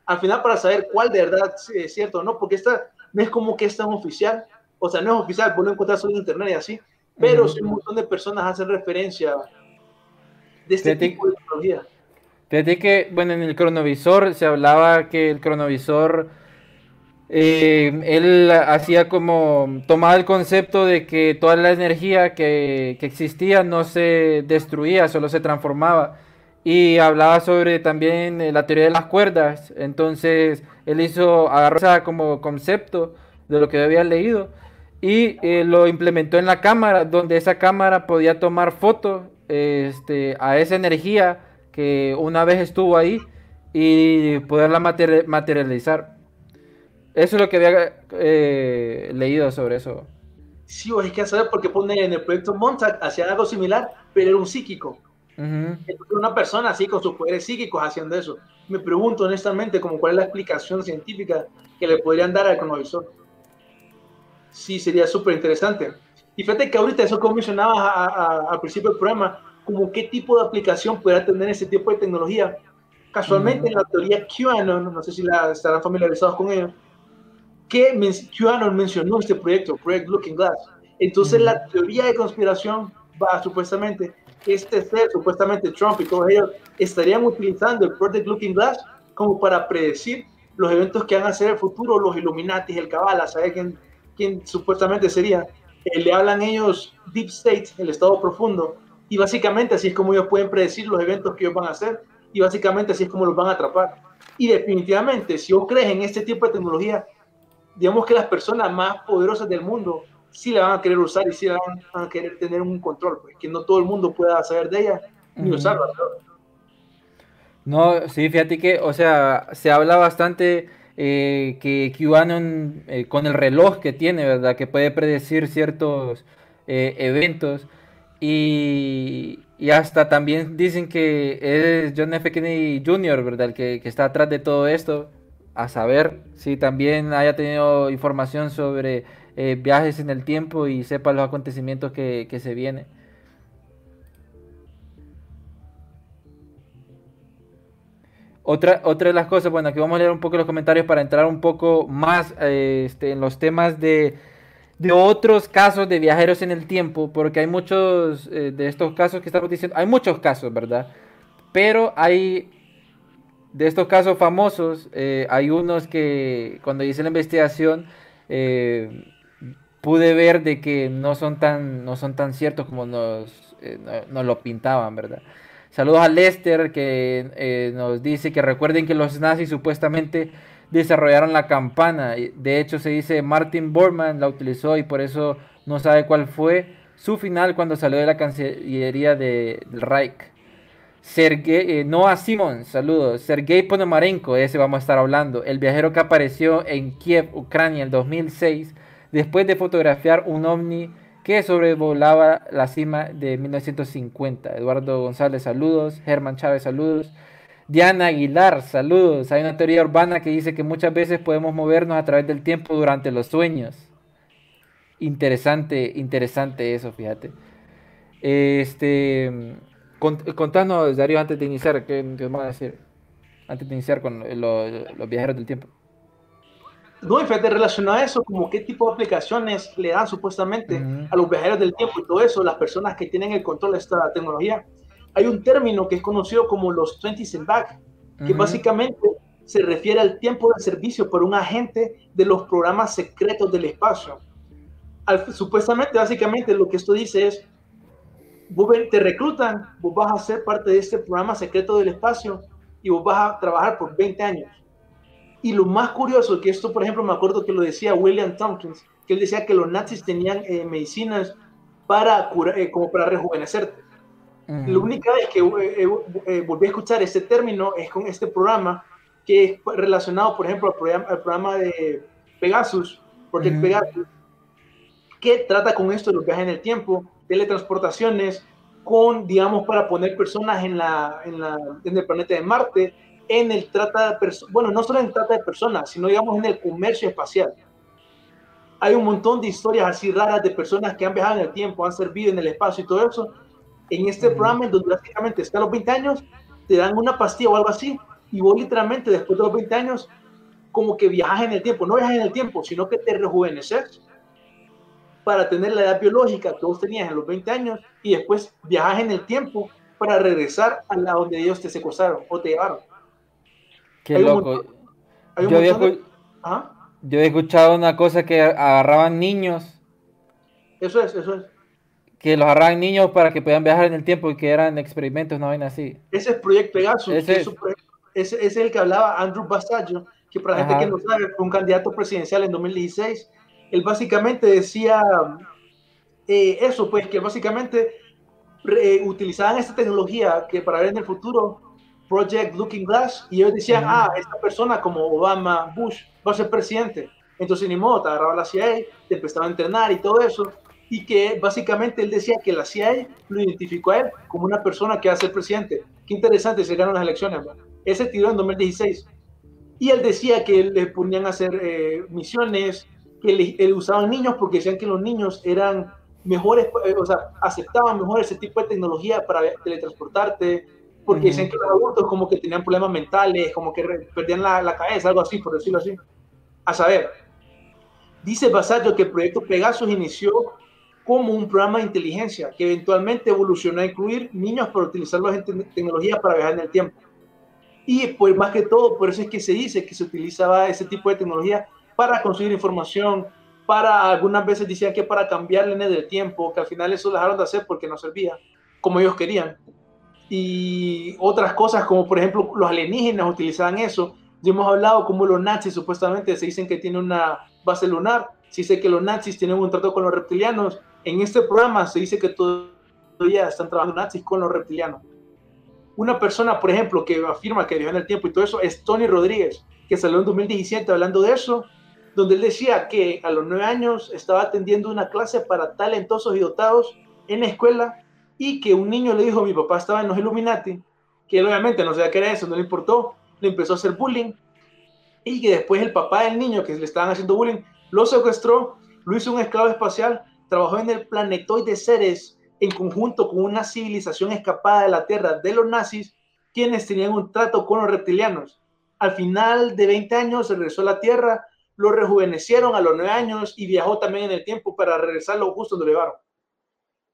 Speaker 3: Al final, para saber cuál de verdad es cierto o no, porque esta no es como que es tan oficial, o sea, no es oficial, vos lo encontrás solo en internet y así, pero
Speaker 2: Ujú.
Speaker 3: sí un montón de personas hacen referencia de este
Speaker 2: Fíjate-
Speaker 3: tipo de tecnología.
Speaker 2: Fíjate que, bueno, en el cronovisor se hablaba que el cronovisor, eh, él hacía como, tomaba el concepto de que toda la energía que, existía no se destruía, solo se transformaba. Y hablaba sobre también eh, la teoría de las cuerdas. Entonces, él hizo, agarró como concepto de lo que había leído y eh, lo implementó en la cámara, donde esa cámara podía tomar fotos este, a esa energía que una vez estuvo ahí y poderla materi- materializar. Eso es lo que había eh, leído sobre eso.
Speaker 3: Sí, o es que saber por qué pone en el proyecto Montag hacía algo similar, pero era un psíquico.
Speaker 2: Ujú.
Speaker 3: Entonces, una persona así con sus poderes psíquicos haciendo eso. Me pregunto honestamente como cuál es la explicación científica que le podrían dar al cronovisor. Sí, sería súper interesante. Y fíjate que ahorita eso como mencionabas a- a- al principio del programa, como qué tipo de aplicación podría tener ese tipo de tecnología. Casualmente
Speaker 2: Ujú.
Speaker 3: en la teoría QAnon, no sé si la, estarán familiarizados con ello, que men- QAnon mencionó este proyecto, Project Looking Glass. Entonces
Speaker 2: Ujú.
Speaker 3: la teoría de conspiración va supuestamente, este ser, supuestamente Trump y todos ellos, estarían utilizando el Project Looking Glass como para predecir los eventos que van a ser el futuro, los Illuminati, el Kabbalah, ¿sabe quién, quién supuestamente sería? Eh, le hablan ellos Deep State, el estado profundo, y básicamente así es como ellos pueden predecir los eventos que ellos van a hacer, y básicamente así es como los van a atrapar. Y definitivamente, si vos crees en este tipo de tecnología, digamos que las personas más poderosas del mundo sí la van a querer usar y sí la van a querer tener un control, pues que no todo el mundo pueda saber de ella ni usarla. ¿no?
Speaker 2: No, sí, fíjate que, o sea, se habla bastante eh, que QAnon, eh, con el reloj que tiene, ¿verdad? Que puede predecir ciertos eh, eventos. Y, y hasta también dicen que es John F. Kennedy Jr., ¿verdad? El que, que está atrás de todo esto. A saber si también haya tenido información sobre eh, viajes en el tiempo y sepa los acontecimientos que, que se vienen. Otra, otra de las cosas, bueno, aquí vamos a leer un poco los comentarios para entrar un poco más eh, este, en los temas de, de, otros casos de viajeros en el tiempo, porque hay muchos eh, de estos casos que estamos diciendo, hay muchos casos, ¿verdad? Pero hay, de estos casos famosos, eh, hay unos que cuando hice la investigación pude ver de que no son tan, no son tan ciertos como nos, nos lo pintaban, ¿verdad? Saludos a Lester que eh, nos dice que recuerden que los nazis supuestamente desarrollaron la campana. De hecho se dice Martin Bormann la utilizó y por eso no sabe cuál fue su final cuando salió de la Cancillería de, del Reich. Sergei, eh, Noah Simon, saludos. Sergei Ponomarenko, ese vamos a estar hablando. El viajero que apareció en Kiev, Ucrania, en 2006, después de fotografiar un ovni que sobrevolaba la cima de 1950. Eduardo González, saludos. Germán Chávez, saludos. Diana Aguilar, saludos. Hay una teoría urbana que dice que muchas veces podemos movernos a través del tiempo durante los sueños. Interesante, interesante eso, fíjate. Este, contanos, Darío, antes de iniciar, ¿qué, qué vamos a decir? Antes de iniciar con los viajeros del tiempo.
Speaker 3: No, y fíjate, relacionado a eso, como qué tipo de aplicaciones le dan supuestamente a los viajeros del tiempo y todo eso, las personas que tienen el control de esta tecnología. Hay un término que es conocido como los 20 and back, que básicamente se refiere al tiempo de servicio por un agente de los programas secretos del espacio. supuestamente, básicamente, lo que esto dice es, te reclutan, vos vas a ser parte de este programa secreto del espacio y vos vas a trabajar por 20 años. Y lo más curioso, que esto, por ejemplo, me acuerdo que lo decía William Tompkins, que él decía que los nazis tenían eh, medicinas para curar, eh, como para rejuvenecerte. La única vez que eh, volví a escuchar este término es con este programa, que es relacionado, por ejemplo, al programa, al programa de Pegasus, Project Pegasus, que trata con esto de los viajes en el tiempo, teletransportaciones, con, digamos, para poner personas en, la, en, la, en el planeta de Marte, en el trata de personas, bueno, no solo en el trata de personas, sino digamos en el comercio espacial. Hay un montón de historias así raras de personas que han viajado en el tiempo, han servido en el espacio y todo eso. En este programa, donde básicamente está a los 20 años, te dan una pastilla o algo así, y vos literalmente después de los 20 años, como que viajas en el tiempo, no viajas en el tiempo, sino que te rejuveneces para tener la edad biológica que vos tenías en los 20 años y después viajas en el tiempo para regresar a la donde ellos te secuestraron o te llevaron.
Speaker 2: Qué loco. yo, he escuchado una cosa que agarraban niños.
Speaker 3: Eso es, eso es.
Speaker 2: Que los agarraban niños para que puedan viajar en el tiempo y que eran experimentos, no vaina así.
Speaker 3: Ese es Proyecto Pegasus. Ese es, es el que hablaba Andrew Basaggio, que para la gente que no sabe, fue un candidato presidencial en 2016. Él básicamente decía eh, eso, pues que básicamente eh, utilizaban esta tecnología que para ver en el futuro Project Looking Glass y ellos decían, ah, esta persona como Obama, Bush, va a ser presidente. Entonces ni modo, te agarraba la CIA, te empezaba a entrenar y todo eso. Y que básicamente él decía que la CIA lo identificó a él como una persona que va a ser presidente. Qué interesante, se ganan las elecciones. Ese tiró en 2016. Y él decía que le ponían a hacer eh, misiones, que le, usaban niños porque decían que los niños eran mejores, eh, o sea, aceptaban mejor ese tipo de tecnología para teletransportarte, porque dicen que los adultos como que tenían problemas mentales, como que perdían la, la cabeza, algo así, por decirlo así. A saber, dice Basayo que el proyecto Pegasus inició como un programa de inteligencia que eventualmente evolucionó a incluir niños para utilizarlos en tecnología para viajar en el tiempo. Y pues más que todo, por eso es que se dice que se utilizaba ese tipo de tecnología para conseguir información, para algunas veces decían que para cambiar líneas del tiempo, que al final eso dejaron de hacer porque no servía como ellos querían y otras cosas como por ejemplo los alienígenas utilizaban eso. Ya hemos hablado como los nazis supuestamente se dicen que tienen una base lunar, se dice que los nazis tienen un trato con los reptilianos. En este programa se dice que todavía están trabajando nazis con los reptilianos. Una persona, por ejemplo, que afirma que vive en el tiempo y todo eso es Tony Rodríguez, que salió en 2017 hablando de eso, donde él decía que a los nueve años estaba atendiendo una clase para talentosos y dotados en la escuela y que un niño le dijo, mi papá estaba en los Illuminati, que él obviamente no sabía qué era eso, no le importó, le empezó a hacer bullying, y que después el papá del niño que le estaban haciendo bullying lo secuestró, lo hizo un esclavo espacial, trabajó en el planetoide Ceres en conjunto con una civilización escapada de la Tierra de los nazis, quienes tenían un trato con los reptilianos. Al final de 20 años regresó a la Tierra, lo rejuvenecieron a los 9 años y viajó también en el tiempo para regresarlo justo donde lo llevaron.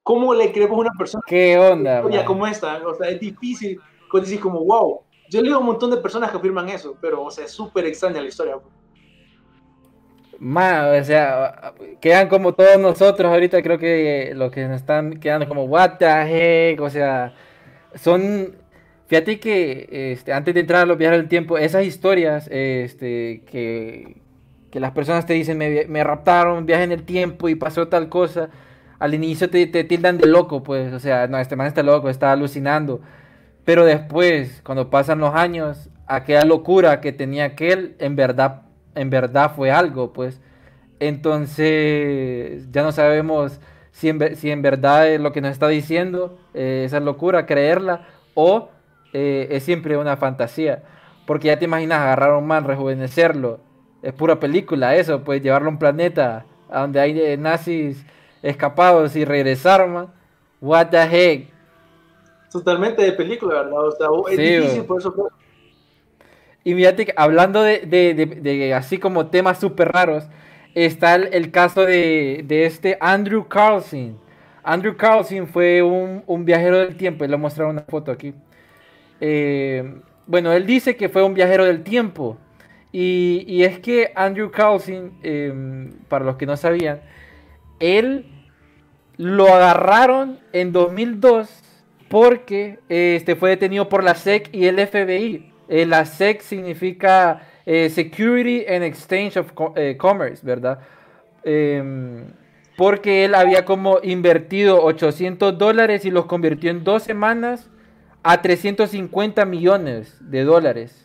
Speaker 3: ¿Cómo le creemos a una persona?
Speaker 2: ¿Qué onda?
Speaker 3: Ya como esta, o sea, es difícil decir como, wow. Yo leo un montón de personas que afirman eso, pero, o sea, es súper extraña la historia.
Speaker 2: Más, o sea, quedan como todos nosotros ahorita, creo que los que nos están quedando como, what the heck, o sea, son, fíjate que este, antes de entrar a los viajes del tiempo, esas historias este, que, que las personas te dicen, me, me raptaron, viaje en el tiempo y pasó tal cosa, al inicio te, te, tildan de loco, pues, o sea, no, este man está loco, está alucinando, pero después, cuando pasan los años, aquella locura que tenía aquel, en verdad en verdad fue algo, pues. Entonces, ya no sabemos si en, si en verdad es lo que nos está diciendo, eh, esa locura, creerla, o eh, es siempre una fantasía. Porque ya te imaginas agarrar a un man, rejuvenecerlo. Es pura película eso, pues llevarlo a un planeta a donde hay eh, nazis escapados y regresar, man. What the heck.
Speaker 3: Totalmente de película, ¿verdad? O sea, es difícil por eso.
Speaker 2: Y fíjate hablando de, así como temas súper raros, está el, caso de, este Andrew Carlson. Andrew Carlson fue un, viajero del tiempo, le mostraron una foto aquí. Eh, bueno, él dice que fue un viajero del tiempo. Y, es que Andrew Carlson, em, para los que no sabían, él lo agarraron en 2002 porque este, fue detenido por la SEC y el FBI. Eh, la SEC significa eh, Security and Exchange of eh, Commerce, ¿verdad? Em, porque él había como invertido 800 dólares y los convirtió en dos semanas a 350 millones de dólares.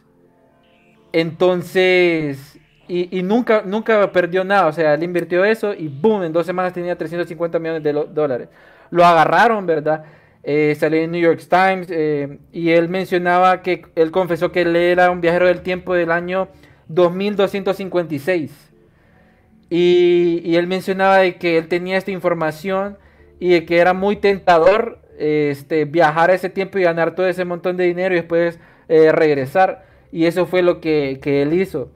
Speaker 2: Entonces, y, nunca, nunca perdió nada, o sea, él invirtió eso y boom, en dos semanas tenía 350 millones de dólares. Lo agarraron, ¿verdad? eh, salió en New York Times eh, y él mencionaba que él confesó que él era un viajero del tiempo del año 2256 y, y él mencionaba de que él tenía esta información y de que era muy tentador este, viajar a ese tiempo y ganar todo ese montón de dinero y después eh, regresar y eso fue lo que, que él hizo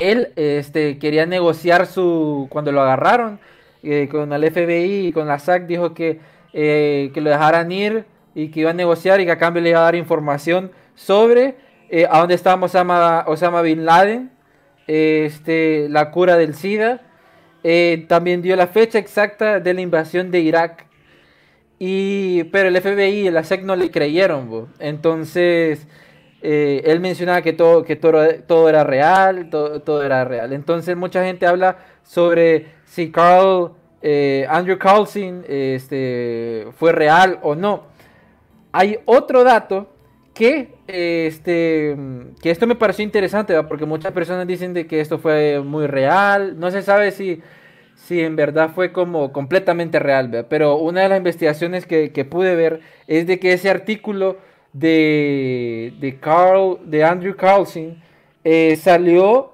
Speaker 2: él este, quería negociar su cuando lo agarraron eh, con el FBI y con la SAC dijo que eh, que lo dejaran ir y que iba a negociar y que a cambio le iba a dar información sobre eh, a dónde estaba Osama, Osama Bin Laden, este, la cura del SIDA. También dio la fecha exacta de la invasión de Irak. Y, pero el FBI y la SEC no le creyeron. Entonces, él mencionaba que todo, que todo, todo era real, todo, era real. Entonces, mucha gente habla sobre si Carl eh, Andrew Carlson este, fue real o no. Hay otro dato que, este, que esto me pareció interesante, porque muchas personas dicen de que esto fue muy real. No se sabe si, si en verdad fue como completamente real, pero una de las investigaciones que, pude ver es de que ese artículo de, de, Andrew Carlson eh, salió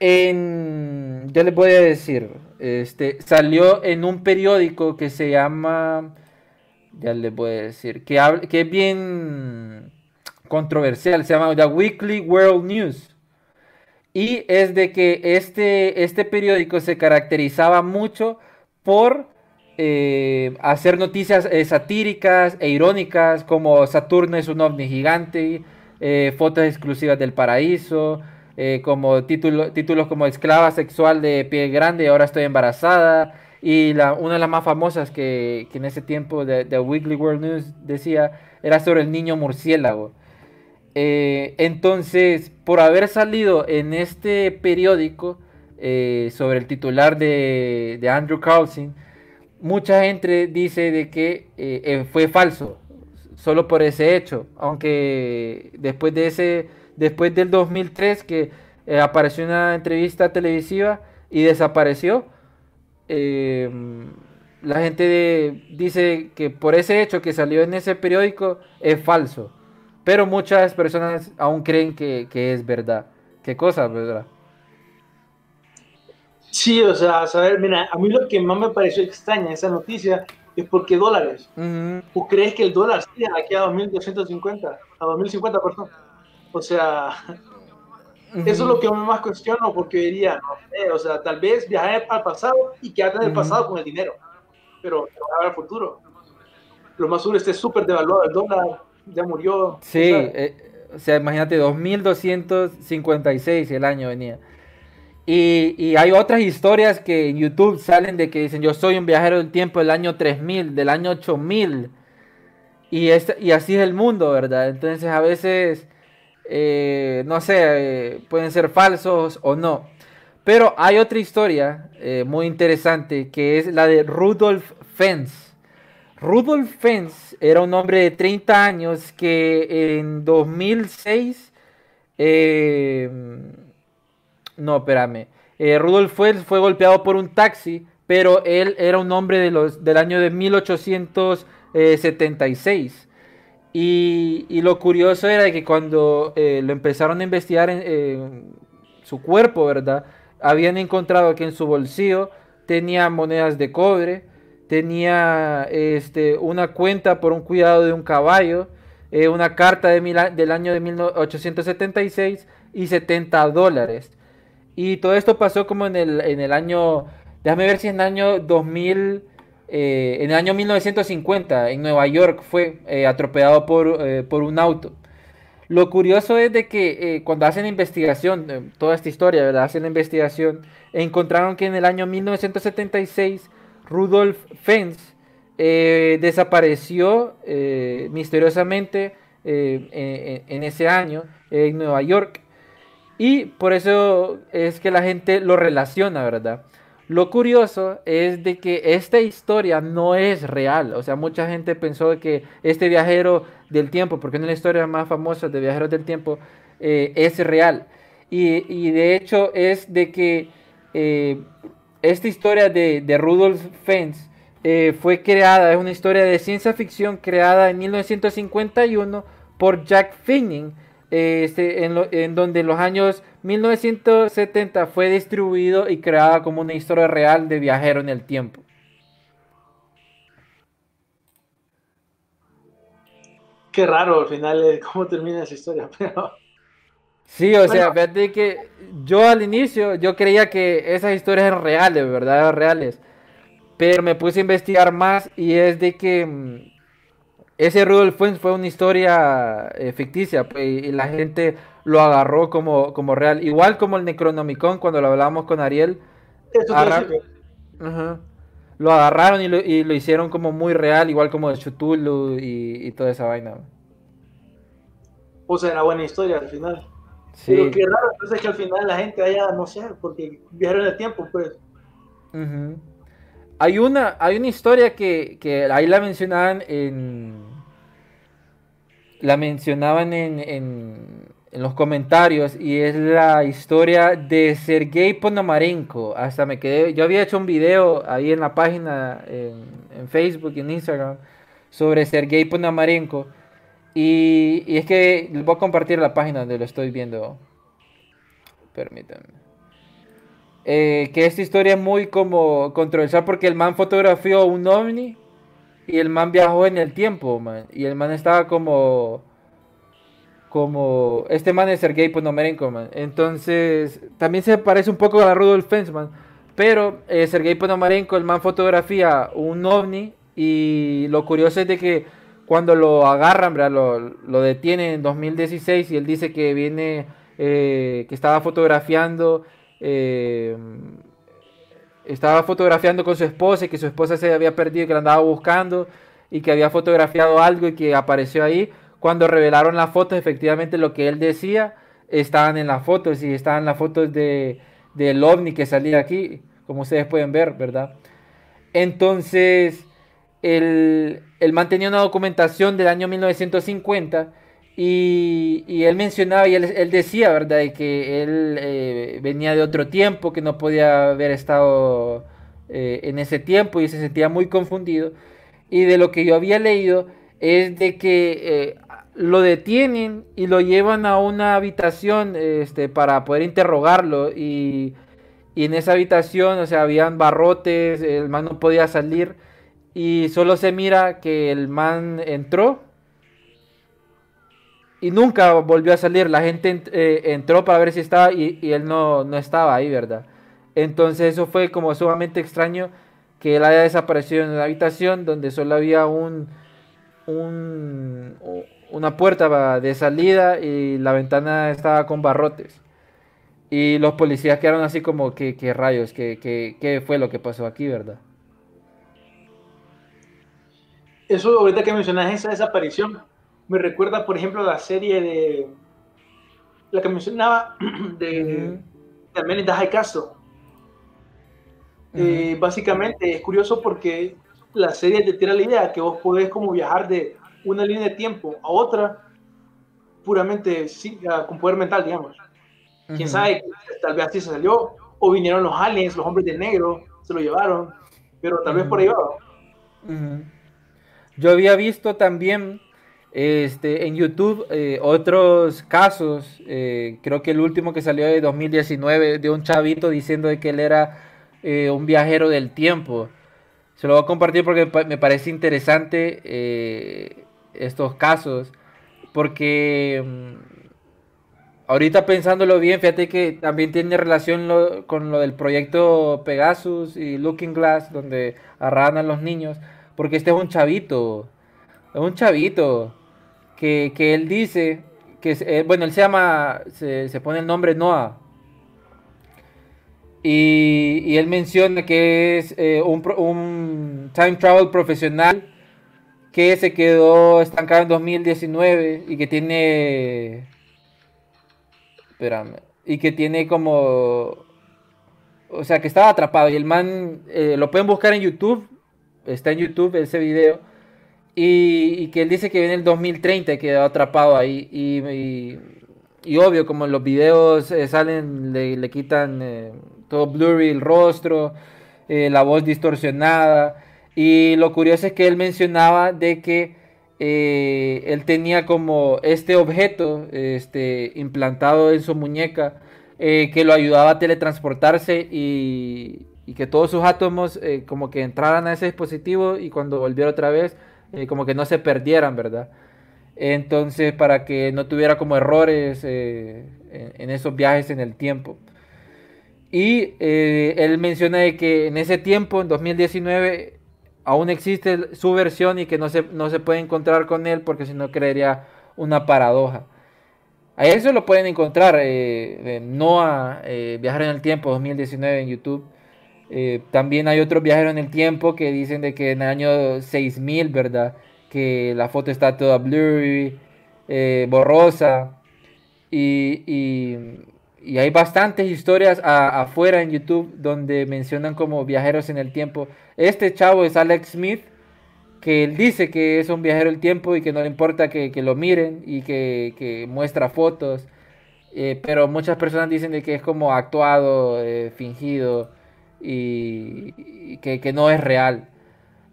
Speaker 2: en, ya les voy a decir, este, salió en un periódico que se llama, ya les voy a decir, que, que es bien controversial, se llama The Weekly World News. Y es de que este, este periódico se caracterizaba mucho por eh, hacer noticias eh, satíricas e irónicas, como Saturno es un ovni gigante, eh, fotos exclusivas del paraíso, como título, títulos como Esclava sexual de pie grande, ahora estoy embarazada. Y una de las más famosas que, en ese tiempo de, Weekly World News decía era sobre el niño murciélago. Entonces, por haber salido en este periódico sobre el titular de, de, Andrew Carlson, mucha gente dice de que fue falso, solo por ese hecho, aunque después de ese después del 2003 que eh, apareció una entrevista televisiva y desapareció. Eh, la gente dice que por ese hecho que salió en ese periódico es falso. Pero muchas personas aún creen que, es verdad. ¿Qué cosa, verdad?
Speaker 3: Sí, o sea, a saber, mira, a mí lo que más me pareció extraña esa noticia es porque dólares.
Speaker 2: Ujú.
Speaker 3: ¿Tú crees que el dólar sigue aquí a 2250? A 2050, perdón. O sea, eso es lo que más cuestiono porque diría, no sé, o sea, tal vez viajar al pasado y quedarte en el pasado con el dinero, pero trabajar al futuro. Lo más seguro esté súper devaluado el dólar, ya murió.
Speaker 2: Sí, eh, o sea, imagínate, 2256 el año venía. Y, hay otras historias que en YouTube salen de que dicen, yo soy un viajero del tiempo del año 3000, del año 8000. Y, es, y así es el mundo, ¿verdad? Entonces a veces, eh, no sé, eh, pueden ser falsos o no. Pero hay otra historia eh, muy interesante que es la de Rudolf Fentz. Rudolf Fentz era un hombre de 30 años que en 2006... eh, no, espérame. Eh, Rudolf Fentz fue golpeado por un taxi, pero él era un hombre de los, del año de 1876. Y, y lo curioso era que cuando eh, lo empezaron a investigar su cuerpo, ¿verdad? Habían encontrado que en su bolsillo tenía monedas de cobre, tenía este, una cuenta por un cuidado de un caballo, eh, una carta de del año de 1876 y 70 dólares. Y todo esto pasó como en el, en el año, déjame ver si en el año 2000, eh, en el año 1950, en Nueva York, fue eh, atropellado por, eh, por un auto. Lo curioso es de que cuando hacen investigación, eh, toda esta historia. Hacen la investigación, encontraron que en el año 1976 Rudolf eh, desapareció misteriosamente en, en ese año en Nueva York. Y por eso es que la gente lo relaciona, ¿verdad? Lo curioso es de que esta historia no es real. O sea, mucha gente pensó que este viajero del tiempo, porque es una de las historias más famosas de viajeros del tiempo, eh, es real. Y, y de hecho es de que eh, esta historia de, de Rudolf Fentz eh, fue creada, es una historia de ciencia ficción creada en 1951 por Jack Finning, este, en, lo- en donde en los años 1970 fue distribuido y creada como una historia real de viajero en el tiempo.
Speaker 3: Qué raro al final eh, cómo termina esa historia, pero
Speaker 2: Sí, o sea,
Speaker 3: Bueno.
Speaker 2: fíjate que yo al inicio yo creía que esas historias eran reales, ¿verdad? Reales. Pero me puse a investigar más y es de que mm, ese Rudolf Fentz fue una historia eh, ficticia pues, y, y la gente lo agarró como, como real. Igual como el Necronomicon cuando lo hablamos con Ariel,
Speaker 3: eso
Speaker 2: lo agarraron y lo, y lo hicieron como muy real, igual como el Cthulhu y, y toda esa vaina.
Speaker 3: o sea, era buena historia al final.
Speaker 2: Sí.
Speaker 3: Pero qué raro entonces que al final la gente haya, no sé, porque viajaron el tiempo, pues.
Speaker 2: Ujú. Hay una, hay una historia que, que ahí la mencionaban en. La mencionaban en, en, en los comentarios y es la historia de Sergei Ponomarenko. Hasta me quedé. Yo había hecho un video ahí en la página, en, en Facebook y en Instagram, sobre Sergei Ponomarenko. Y, y es que les voy a compartir la página donde lo estoy viendo. Permítanme. Eh, que esta historia es muy como controversial porque el man fotografió un ovni y el man viajó en el tiempo. Y el man estaba como. Como. Este man es Sergei Ponomarenko, man. Entonces. También se parece un poco a Rudolf Fentz, man. Pero eh, Sergei Ponomarenko, el man fotografía un ovni. Y lo curioso es de que cuando lo agarran, lo detienen en 2016 y él dice que viene. eh, que estaba fotografiando. Eh, estaba fotografiando con su esposa y que su esposa se había perdido, que la andaba buscando y que había fotografiado algo y que apareció ahí. Cuando revelaron las fotos, efectivamente lo que él decía estaban en las fotos y estaban las fotos de, del ovni que salía aquí, como ustedes pueden ver, ¿verdad? Entonces, el, el man tenía una documentación del año 1950 y, él mencionaba y él, él decía, ¿verdad? de que él eh, venía de otro tiempo, que no podía haber estado eh, en ese tiempo y se sentía muy confundido. Y de lo que yo había leído es de que eh, lo detienen y lo llevan a una habitación este, para poder interrogarlo y, y en esa habitación, o sea, habían barrotes, el man no podía salir y solo se mira que el man entró y nunca volvió a salir. La gente eh, entró para ver si estaba y, él no, no, estaba ahí, ¿verdad? Entonces eso fue como sumamente extraño que él haya desaparecido en la habitación donde solo había un, un una puerta de salida y la ventana estaba con barrotes. Y los policías quedaron así como, ¿qué, qué rayos? ¿Qué, ¿Qué, qué, fue lo que pasó aquí, verdad?
Speaker 3: Eso, ahorita que mencionas esa desaparición, me recuerda, por ejemplo, la serie de. La que mencionaba de. También en High Castle. Eh, básicamente es curioso porque la serie te tira la idea que vos podés como viajar de una línea de tiempo a otra puramente con poder mental, digamos. Quién sabe, tal vez así se salió, o vinieron los aliens, los hombres de negro, se lo llevaron, pero tal vez por ahí va.
Speaker 2: Yo había visto también este, en YouTube eh, otros casos, eh, creo que el último que salió de 2019, de un chavito diciendo de que él era eh, un viajero del tiempo. Se lo voy a compartir porque me parece interesante estos casos, porque mm, ahorita pensándolo bien, fíjate que también tiene relación con lo del proyecto Pegasus y Looking Glass, donde arradan a los niños, porque este es un chavito, es un chavito que, él dice, que eh, bueno, él se llama, se, pone el nombre Noah. Y, él menciona que es eh, un, un time travel profesional que se quedó estancado en 2019 y que tiene... Espérame. Y que tiene como... O sea, que estaba atrapado. Y el man, eh, lo pueden buscar en YouTube. Está en YouTube ese video. Y, que él dice que viene el 2030 y quedó atrapado ahí. Y, obvio, como los videos eh, salen, le, quitan eh, todo blurry el rostro, la voz distorsionada. Y lo curioso es que él mencionaba de que eh, él tenía como este objeto este, implantado en su muñeca eh, que lo ayudaba a teletransportarse y, que todos sus átomos eh, como que entraran a ese dispositivo y cuando volviera otra vez como que no se perdieran, ¿verdad? Entonces para que no tuviera como errores en, en, esos viajes en el tiempo. Y él menciona de que en ese tiempo, en 2019, aún existe su versión y que no se, no se puede encontrar con él porque si no creería una paradoja. A eso lo pueden encontrar, eh, Noah, eh, Viajar en el Tiempo 2019 en YouTube. Eh, también hay otros viajeros en el tiempo que dicen de que en el año 6000, ¿verdad? Que la foto está toda blurry, eh, borrosa. Y, y, hay bastantes historias afuera en YouTube donde mencionan como viajeros en el tiempo este chavo es Alex Smith, que él dice que es un viajero del tiempo y que no le importa que, lo miren y que, muestra fotos. Eh, pero muchas personas dicen de que es como actuado, fingido y, que, no es real.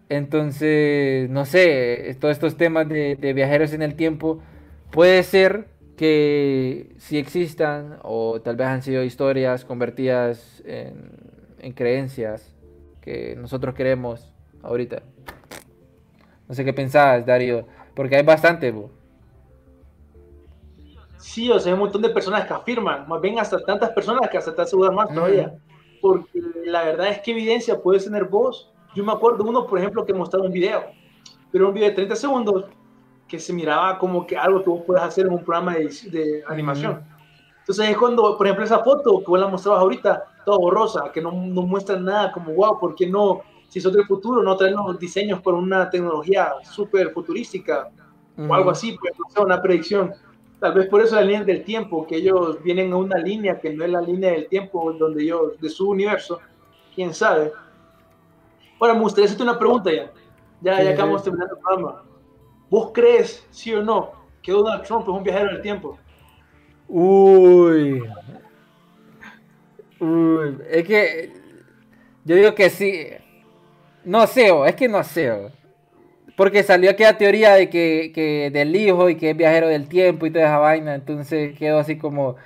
Speaker 2: Entonces, no sé, todos estos temas de, viajeros en el tiempo puede ser que sí existan o tal vez han sido historias convertidas en creencias que nosotros queremos ahorita. No sé qué pensabas, Darío, porque hay bastante.
Speaker 3: Sí, o sea, hay un montón de personas que afirman, más bien hasta tantas personas que hasta te aseguran más todavía. Porque la verdad es que evidencia puedes tener vos. Yo me acuerdo uno, por ejemplo, que mostraba un video, pero un video de 30 segundos que se miraba como que algo que vos puedes hacer en un programa de, de animación. Entonces es cuando, por ejemplo, esa foto que vos la mostrabas ahorita, toda borrosa, que no, no muestra nada como, wow, ¿por qué no? Si son del futuro, no traen los diseños con una tecnología súper futurística o algo así, pues no una predicción. Tal vez por eso la línea del tiempo, que ellos vienen a una línea que no es la línea del tiempo donde ellos, de su universo, quién sabe. Ahora, me gustaría hacerte una pregunta ya. Ya, ya acabamos terminando el programa. ¿Vos crees, sí o no, que Donald Trump es un viajero del tiempo?
Speaker 2: Uy, es que yo digo que sí. No sé, es que no sé. Porque salió aquella teoría de que, del hijo y que es viajero del tiempo y toda esa vaina. Entonces quedó así como,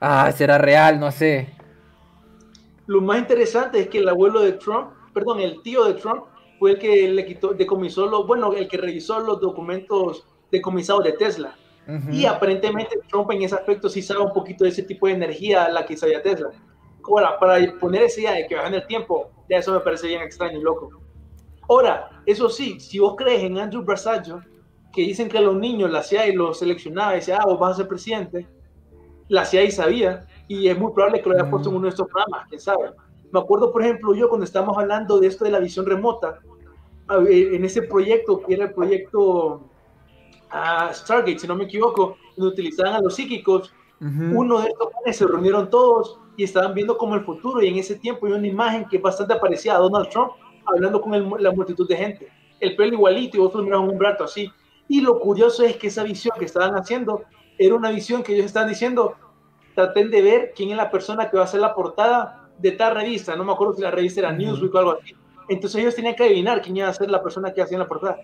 Speaker 2: ah, será real, no sé.
Speaker 3: Lo más interesante es que el abuelo de Trump, perdón, el tío de Trump, fue el que le quitó, decomisó los, bueno, el que revisó los documentos decomisados de Tesla. Y aparentemente Trump en ese aspecto sí sabe un poquito de ese tipo de energía la que sabía Tesla. Ahora, para poner esa idea de que en el tiempo, ya eso me parece bien extraño y loco. Ahora, eso sí, si vos crees en Andrew Brasaggio, que dicen que a los niños la CIA los seleccionaba y decía, ah, vos vas a ser presidente, la CIA sabía y es muy probable que lo haya puesto en uno de estos programas, quién sabe. Me acuerdo, por ejemplo, yo cuando estábamos hablando de esto de la visión remota, en ese proyecto, que era el proyecto a Stargate, si no me equivoco, donde utilizaban a los psíquicos. Uno de estos se reunieron todos y estaban viendo como el futuro. Y en ese tiempo hay una imagen que bastante parecía a Donald Trump hablando con la multitud de gente. El pelo igualito y otros miraban un brazo así. Y lo curioso es que esa visión que estaban haciendo era una visión que ellos estaban diciendo, traten de ver quién es la persona que va a hacer la portada de tal revista. No me acuerdo si la revista era Newsweek o algo así. Entonces ellos tenían que adivinar quién iba a ser la persona que hacía la portada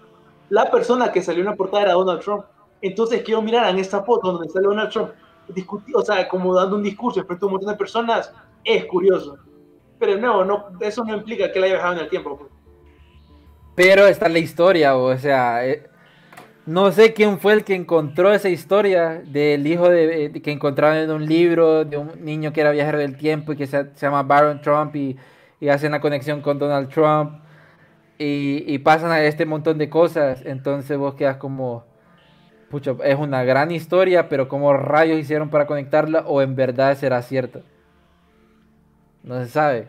Speaker 3: la persona que salió en la portada era Donald Trump. Entonces quiero mirar en esta foto donde sale Donald Trump, o sea, como dando un discurso frente a un montón de personas, es curioso. Pero no, no eso no implica que la haya dejado en el tiempo. Pues.
Speaker 2: Pero está la historia, o sea, eh, no sé quién fue el que encontró esa historia del hijo de, eh, que encontraron en un libro de un niño que era viajero del tiempo y que se, llama Baron Trump y, y hace una conexión con Donald Trump y, pasan a este montón de cosas. Entonces vos quedas como, es una gran historia, pero ¿cómo rayos hicieron para conectarla o en verdad será cierto? No se sabe.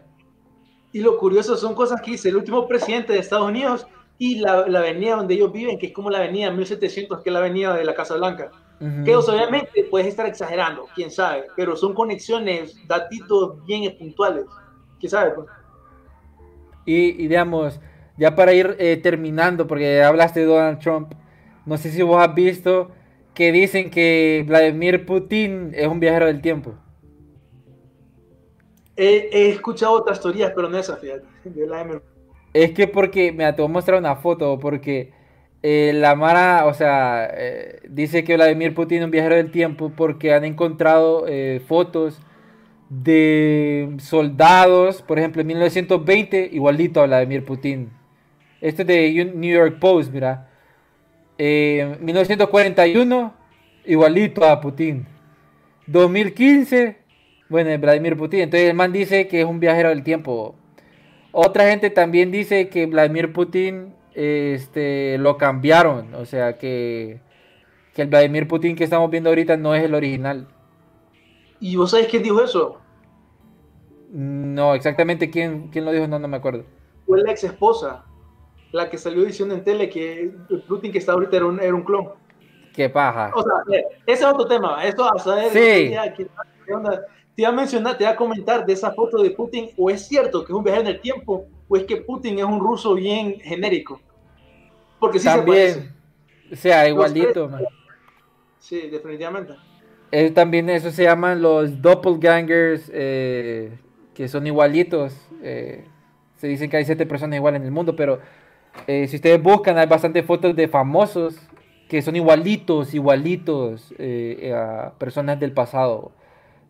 Speaker 3: Y lo curioso son cosas que dice el último presidente de Estados Unidos y la, la avenida donde ellos viven, que es como la avenida 1700, que es la avenida de la Casa Blanca. Que obviamente puedes estar exagerando, quién sabe, pero son conexiones, datitos bien puntuales, quién sabe. Pues?
Speaker 2: Y, y digamos, ya para ir eh, terminando, porque hablaste de Donald Trump, no sé si vos has visto que dicen que Vladimir Putin es un viajero del tiempo.
Speaker 3: He, escuchado otras teorías, pero no esa, fíjate.
Speaker 2: Es que porque, me te voy a mostrar una foto, porque eh, la Mara, o sea, eh, dice que Vladimir Putin es un viajero del tiempo porque han encontrado fotos de soldados, por ejemplo, en 1920, igualito a Vladimir Putin. Este es de New York Post, mira. 1941, eh, igualito a Putin. 2015, bueno, Vladimir Putin. Entonces el man dice que es un viajero del tiempo. Otra gente también dice que Vladimir Putin este, lo cambiaron. O sea que, que el Vladimir Putin que estamos viendo ahorita no es el original.
Speaker 3: ¿Y vos sabés quién dijo eso?
Speaker 2: No, exactamente quién, quién lo dijo, no, no me acuerdo.
Speaker 3: Fue la ex esposa la que salió diciendo en tele que Putin que está ahorita era un, era un clon.
Speaker 2: Qué paja.
Speaker 3: O sea, ese es otro tema. Esto a saber.
Speaker 2: Sí.
Speaker 3: Te iba a mencionar, te iba a comentar de esa foto de Putin, o es cierto que es un viaje en el tiempo, o es que Putin es un ruso bien genérico. Porque sí
Speaker 2: también, se parece. O sea, igualito, man.
Speaker 3: Sí, definitivamente.
Speaker 2: también eso se llaman los doppelgangers, eh, que son igualitos. Eh, se dicen que hay siete personas iguales en el mundo, pero eh, si ustedes buscan, hay bastantes fotos de famosos que son igualitos, igualitos eh, a personas del pasado.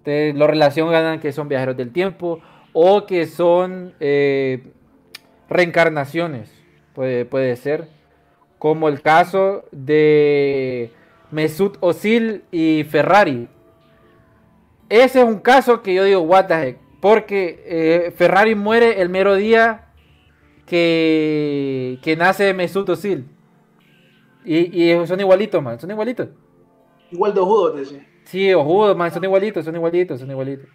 Speaker 2: Ustedes lo relacionan que son viajeros del tiempo o que son eh, reencarnaciones, puede, puede ser, como el caso de Mesut Özil y Ferrari. Ese es un caso que yo digo, what the heck, porque Ferrari muere el mero día que, que nace Mesut Özil. Y, son igualitos, man, son igualitos.
Speaker 3: Igual de ojudos, te decía.
Speaker 2: Sí, ojudos, man, son igualitos, son igualitos, son igualitos.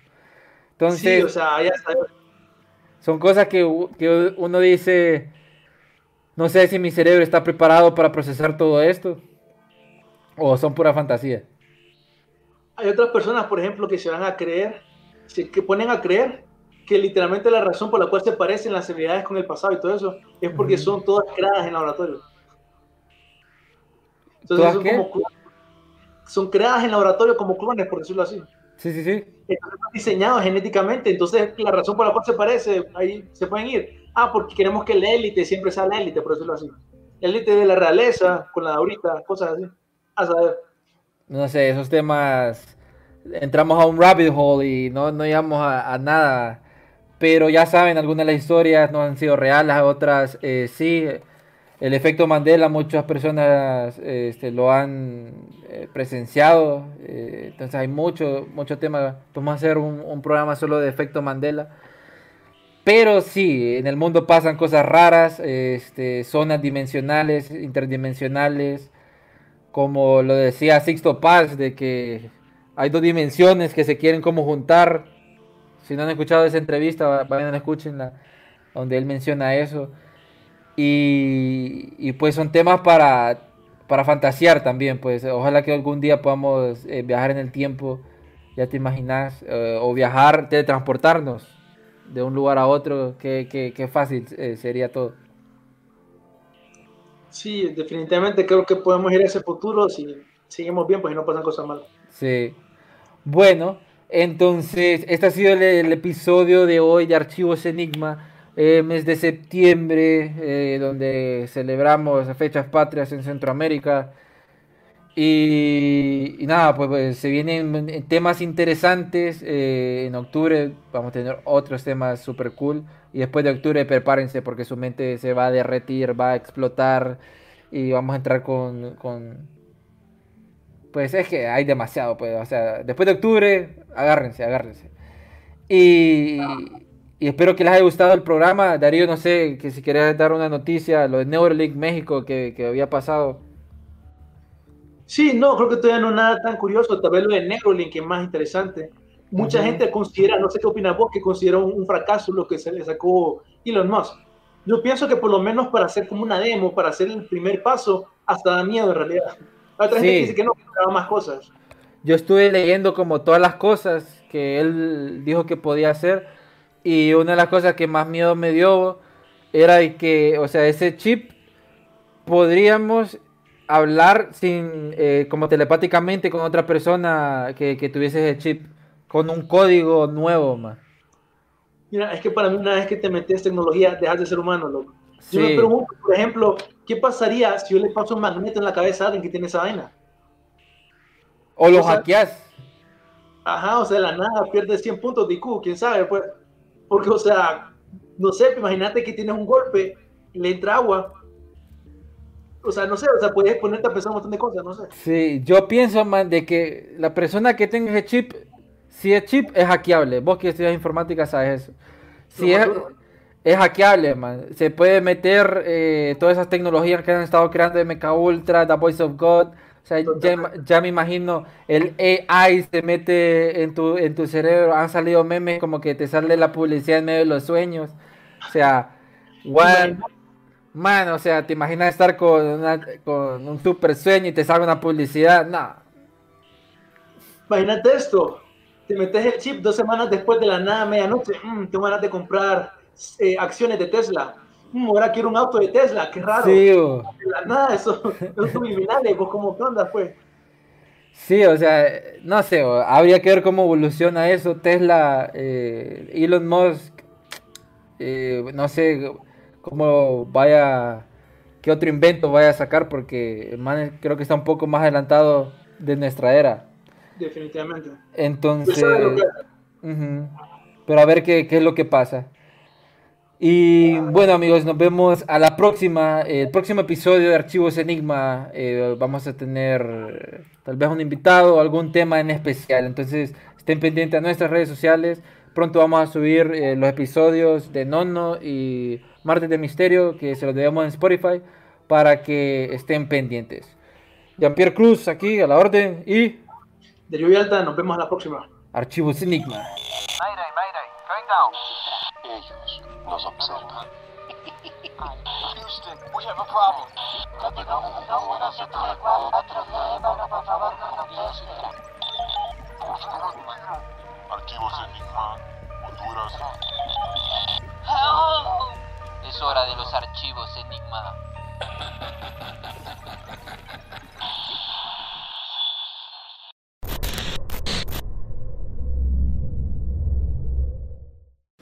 Speaker 2: Entonces,
Speaker 3: sí, o sea, ya está.
Speaker 2: Son cosas que, que uno dice, no sé si mi cerebro está preparado para procesar todo esto, o son pura fantasía.
Speaker 3: Hay otras personas, por ejemplo, que se van a creer, que ponen a creer que literalmente la razón por la cual se parecen las habilidades con el pasado y todo eso es porque son todas creadas en laboratorio. Entonces como, son creadas en laboratorio como clones, por decirlo así.
Speaker 2: Sí, sí, sí.
Speaker 3: Están diseñados genéticamente, entonces la razón por la cual se parece, ahí se pueden ir. Ah, porque queremos que la élite siempre sea la élite, por decirlo así. La élite de la realeza, con la de ahorita, cosas así. A saber.
Speaker 2: No sé, esos temas entramos a un rabbit hole y no, no llegamos a, a nada pero ya saben, algunas de las historias no han sido reales, otras eh, sí. El efecto Mandela, muchas personas este, lo han eh, presenciado, eh, entonces hay mucho, mucho tema. Podemos hacer un, un, programa solo de efecto Mandela. Pero sí, en el mundo pasan cosas raras, este, zonas dimensionales, interdimensionales, como lo decía Sixto Paz, de que hay dos dimensiones que se quieren como juntar. Si no han escuchado esa entrevista, vayan a escuchenla, donde él menciona eso. Y, pues son temas para, para fantasear también, pues ojalá que algún día podamos eh, viajar en el tiempo, ya te imaginas, eh, o viajar, teletransportarnos de un lugar a otro, qué, fácil eh, sería todo.
Speaker 3: Sí, definitivamente creo que podemos ir a ese futuro si seguimos bien, pues y no pasan cosas malas.
Speaker 2: Sí. Bueno, entonces, este ha sido el, episodio de hoy de Archivos Enigma, eh, mes de septiembre, eh, donde celebramos fechas patrias en Centroamérica. Y, nada, pues, pues, se vienen temas interesantes. Eh, en octubre vamos a tener otros temas super cool. Y después de octubre prepárense porque su mente se va a derretir, va a explotar y vamos a entrar con, con... Pues es que hay demasiado, pues, o sea, después de octubre, agárrense, agárrense. Y, y espero que les haya gustado el programa. Darío, no sé, que si querés dar una noticia, lo de Neuralink México que, que había pasado.
Speaker 3: Sí, no, creo que todavía no es nada tan curioso. Tal vez lo de Neuralink es más interesante. Mucha gente considera, no sé qué opinas vos, que considera un, fracaso lo que se le sacó Elon Musk. Yo pienso que por lo menos para hacer como una demo, para hacer el primer paso, hasta da miedo en realidad. otra gente dice que no, que más cosas.
Speaker 2: Yo estuve leyendo como todas las cosas que él dijo que podía hacer y una de las cosas que más miedo me dio era que, o sea, ese chip podríamos hablar sin, eh, como telepáticamente con otra persona que, que tuviese ese chip con un código nuevo, más.
Speaker 3: Mira, es que para mí una vez que te metes tecnología, dejas de ser humano, loco. Yo me pregunto, por ejemplo, ¿qué pasaría si yo le paso un magneto en la cabeza a alguien que tiene esa vaina?
Speaker 2: O lo hackeas.
Speaker 3: Ajá, o sea, la nada pierde 100 puntos de IQ, quién sabe, pues. Porque, o sea, no sé, imagínate que tienes un golpe, le entra agua. O sea, no sé, o sea, puedes ponerte a pensar un montón de cosas, no sé.
Speaker 2: Sí, yo pienso, man, de que la persona que tenga ese chip si es chip, es hackeable. Vos que estudias informática sabes eso. Si es, es hackeable, man. Se puede meter eh, todas esas tecnologías que han estado creando de Mecha Ultra, The Voice of God. O sea, ya, me imagino, el AI se mete en tu, en tu cerebro. Han salido memes como que te sale la publicidad en medio de los sueños. O sea, bueno, man, o sea, te imaginas estar con, con un super sueño y te salga una publicidad. No.
Speaker 3: Imagínate esto te metes el chip dos semanas después de la nada, medianoche, mmm, tengo ganas de comprar eh, acciones de Tesla. Mm, ahora quiero un auto de Tesla, qué raro. Sí, la nada, eso es subliminal, pues como qué onda, pues.
Speaker 2: Sí, o sea, no sé, habría que ver cómo evoluciona eso. Tesla, eh, Elon Musk, eh, no sé cómo vaya, qué otro invento vaya a sacar, porque el man creo que está un poco más adelantado de nuestra era
Speaker 3: definitivamente.
Speaker 2: Entonces, pero a ver qué, es lo que pasa. Y bueno amigos, nos vemos a la próxima, el próximo episodio de Archivos Enigma. Eh, vamos a tener tal vez un invitado o algún tema en especial. Entonces estén pendientes a nuestras redes sociales. Pronto vamos a subir eh, los episodios de Nono y Martes de Misterio que se los debemos en Spotify para que estén pendientes. Jean-Pierre Cruz aquí a la orden y
Speaker 3: de lluvia alta, nos vemos a la próxima.
Speaker 2: Archivos Enigma.
Speaker 1: Mayday, Mayday, going down.
Speaker 4: Nos observan.
Speaker 1: Houston, we have a problem.
Speaker 4: Archivos Enigma, Honduras.
Speaker 1: Es hora de los archivos Enigma.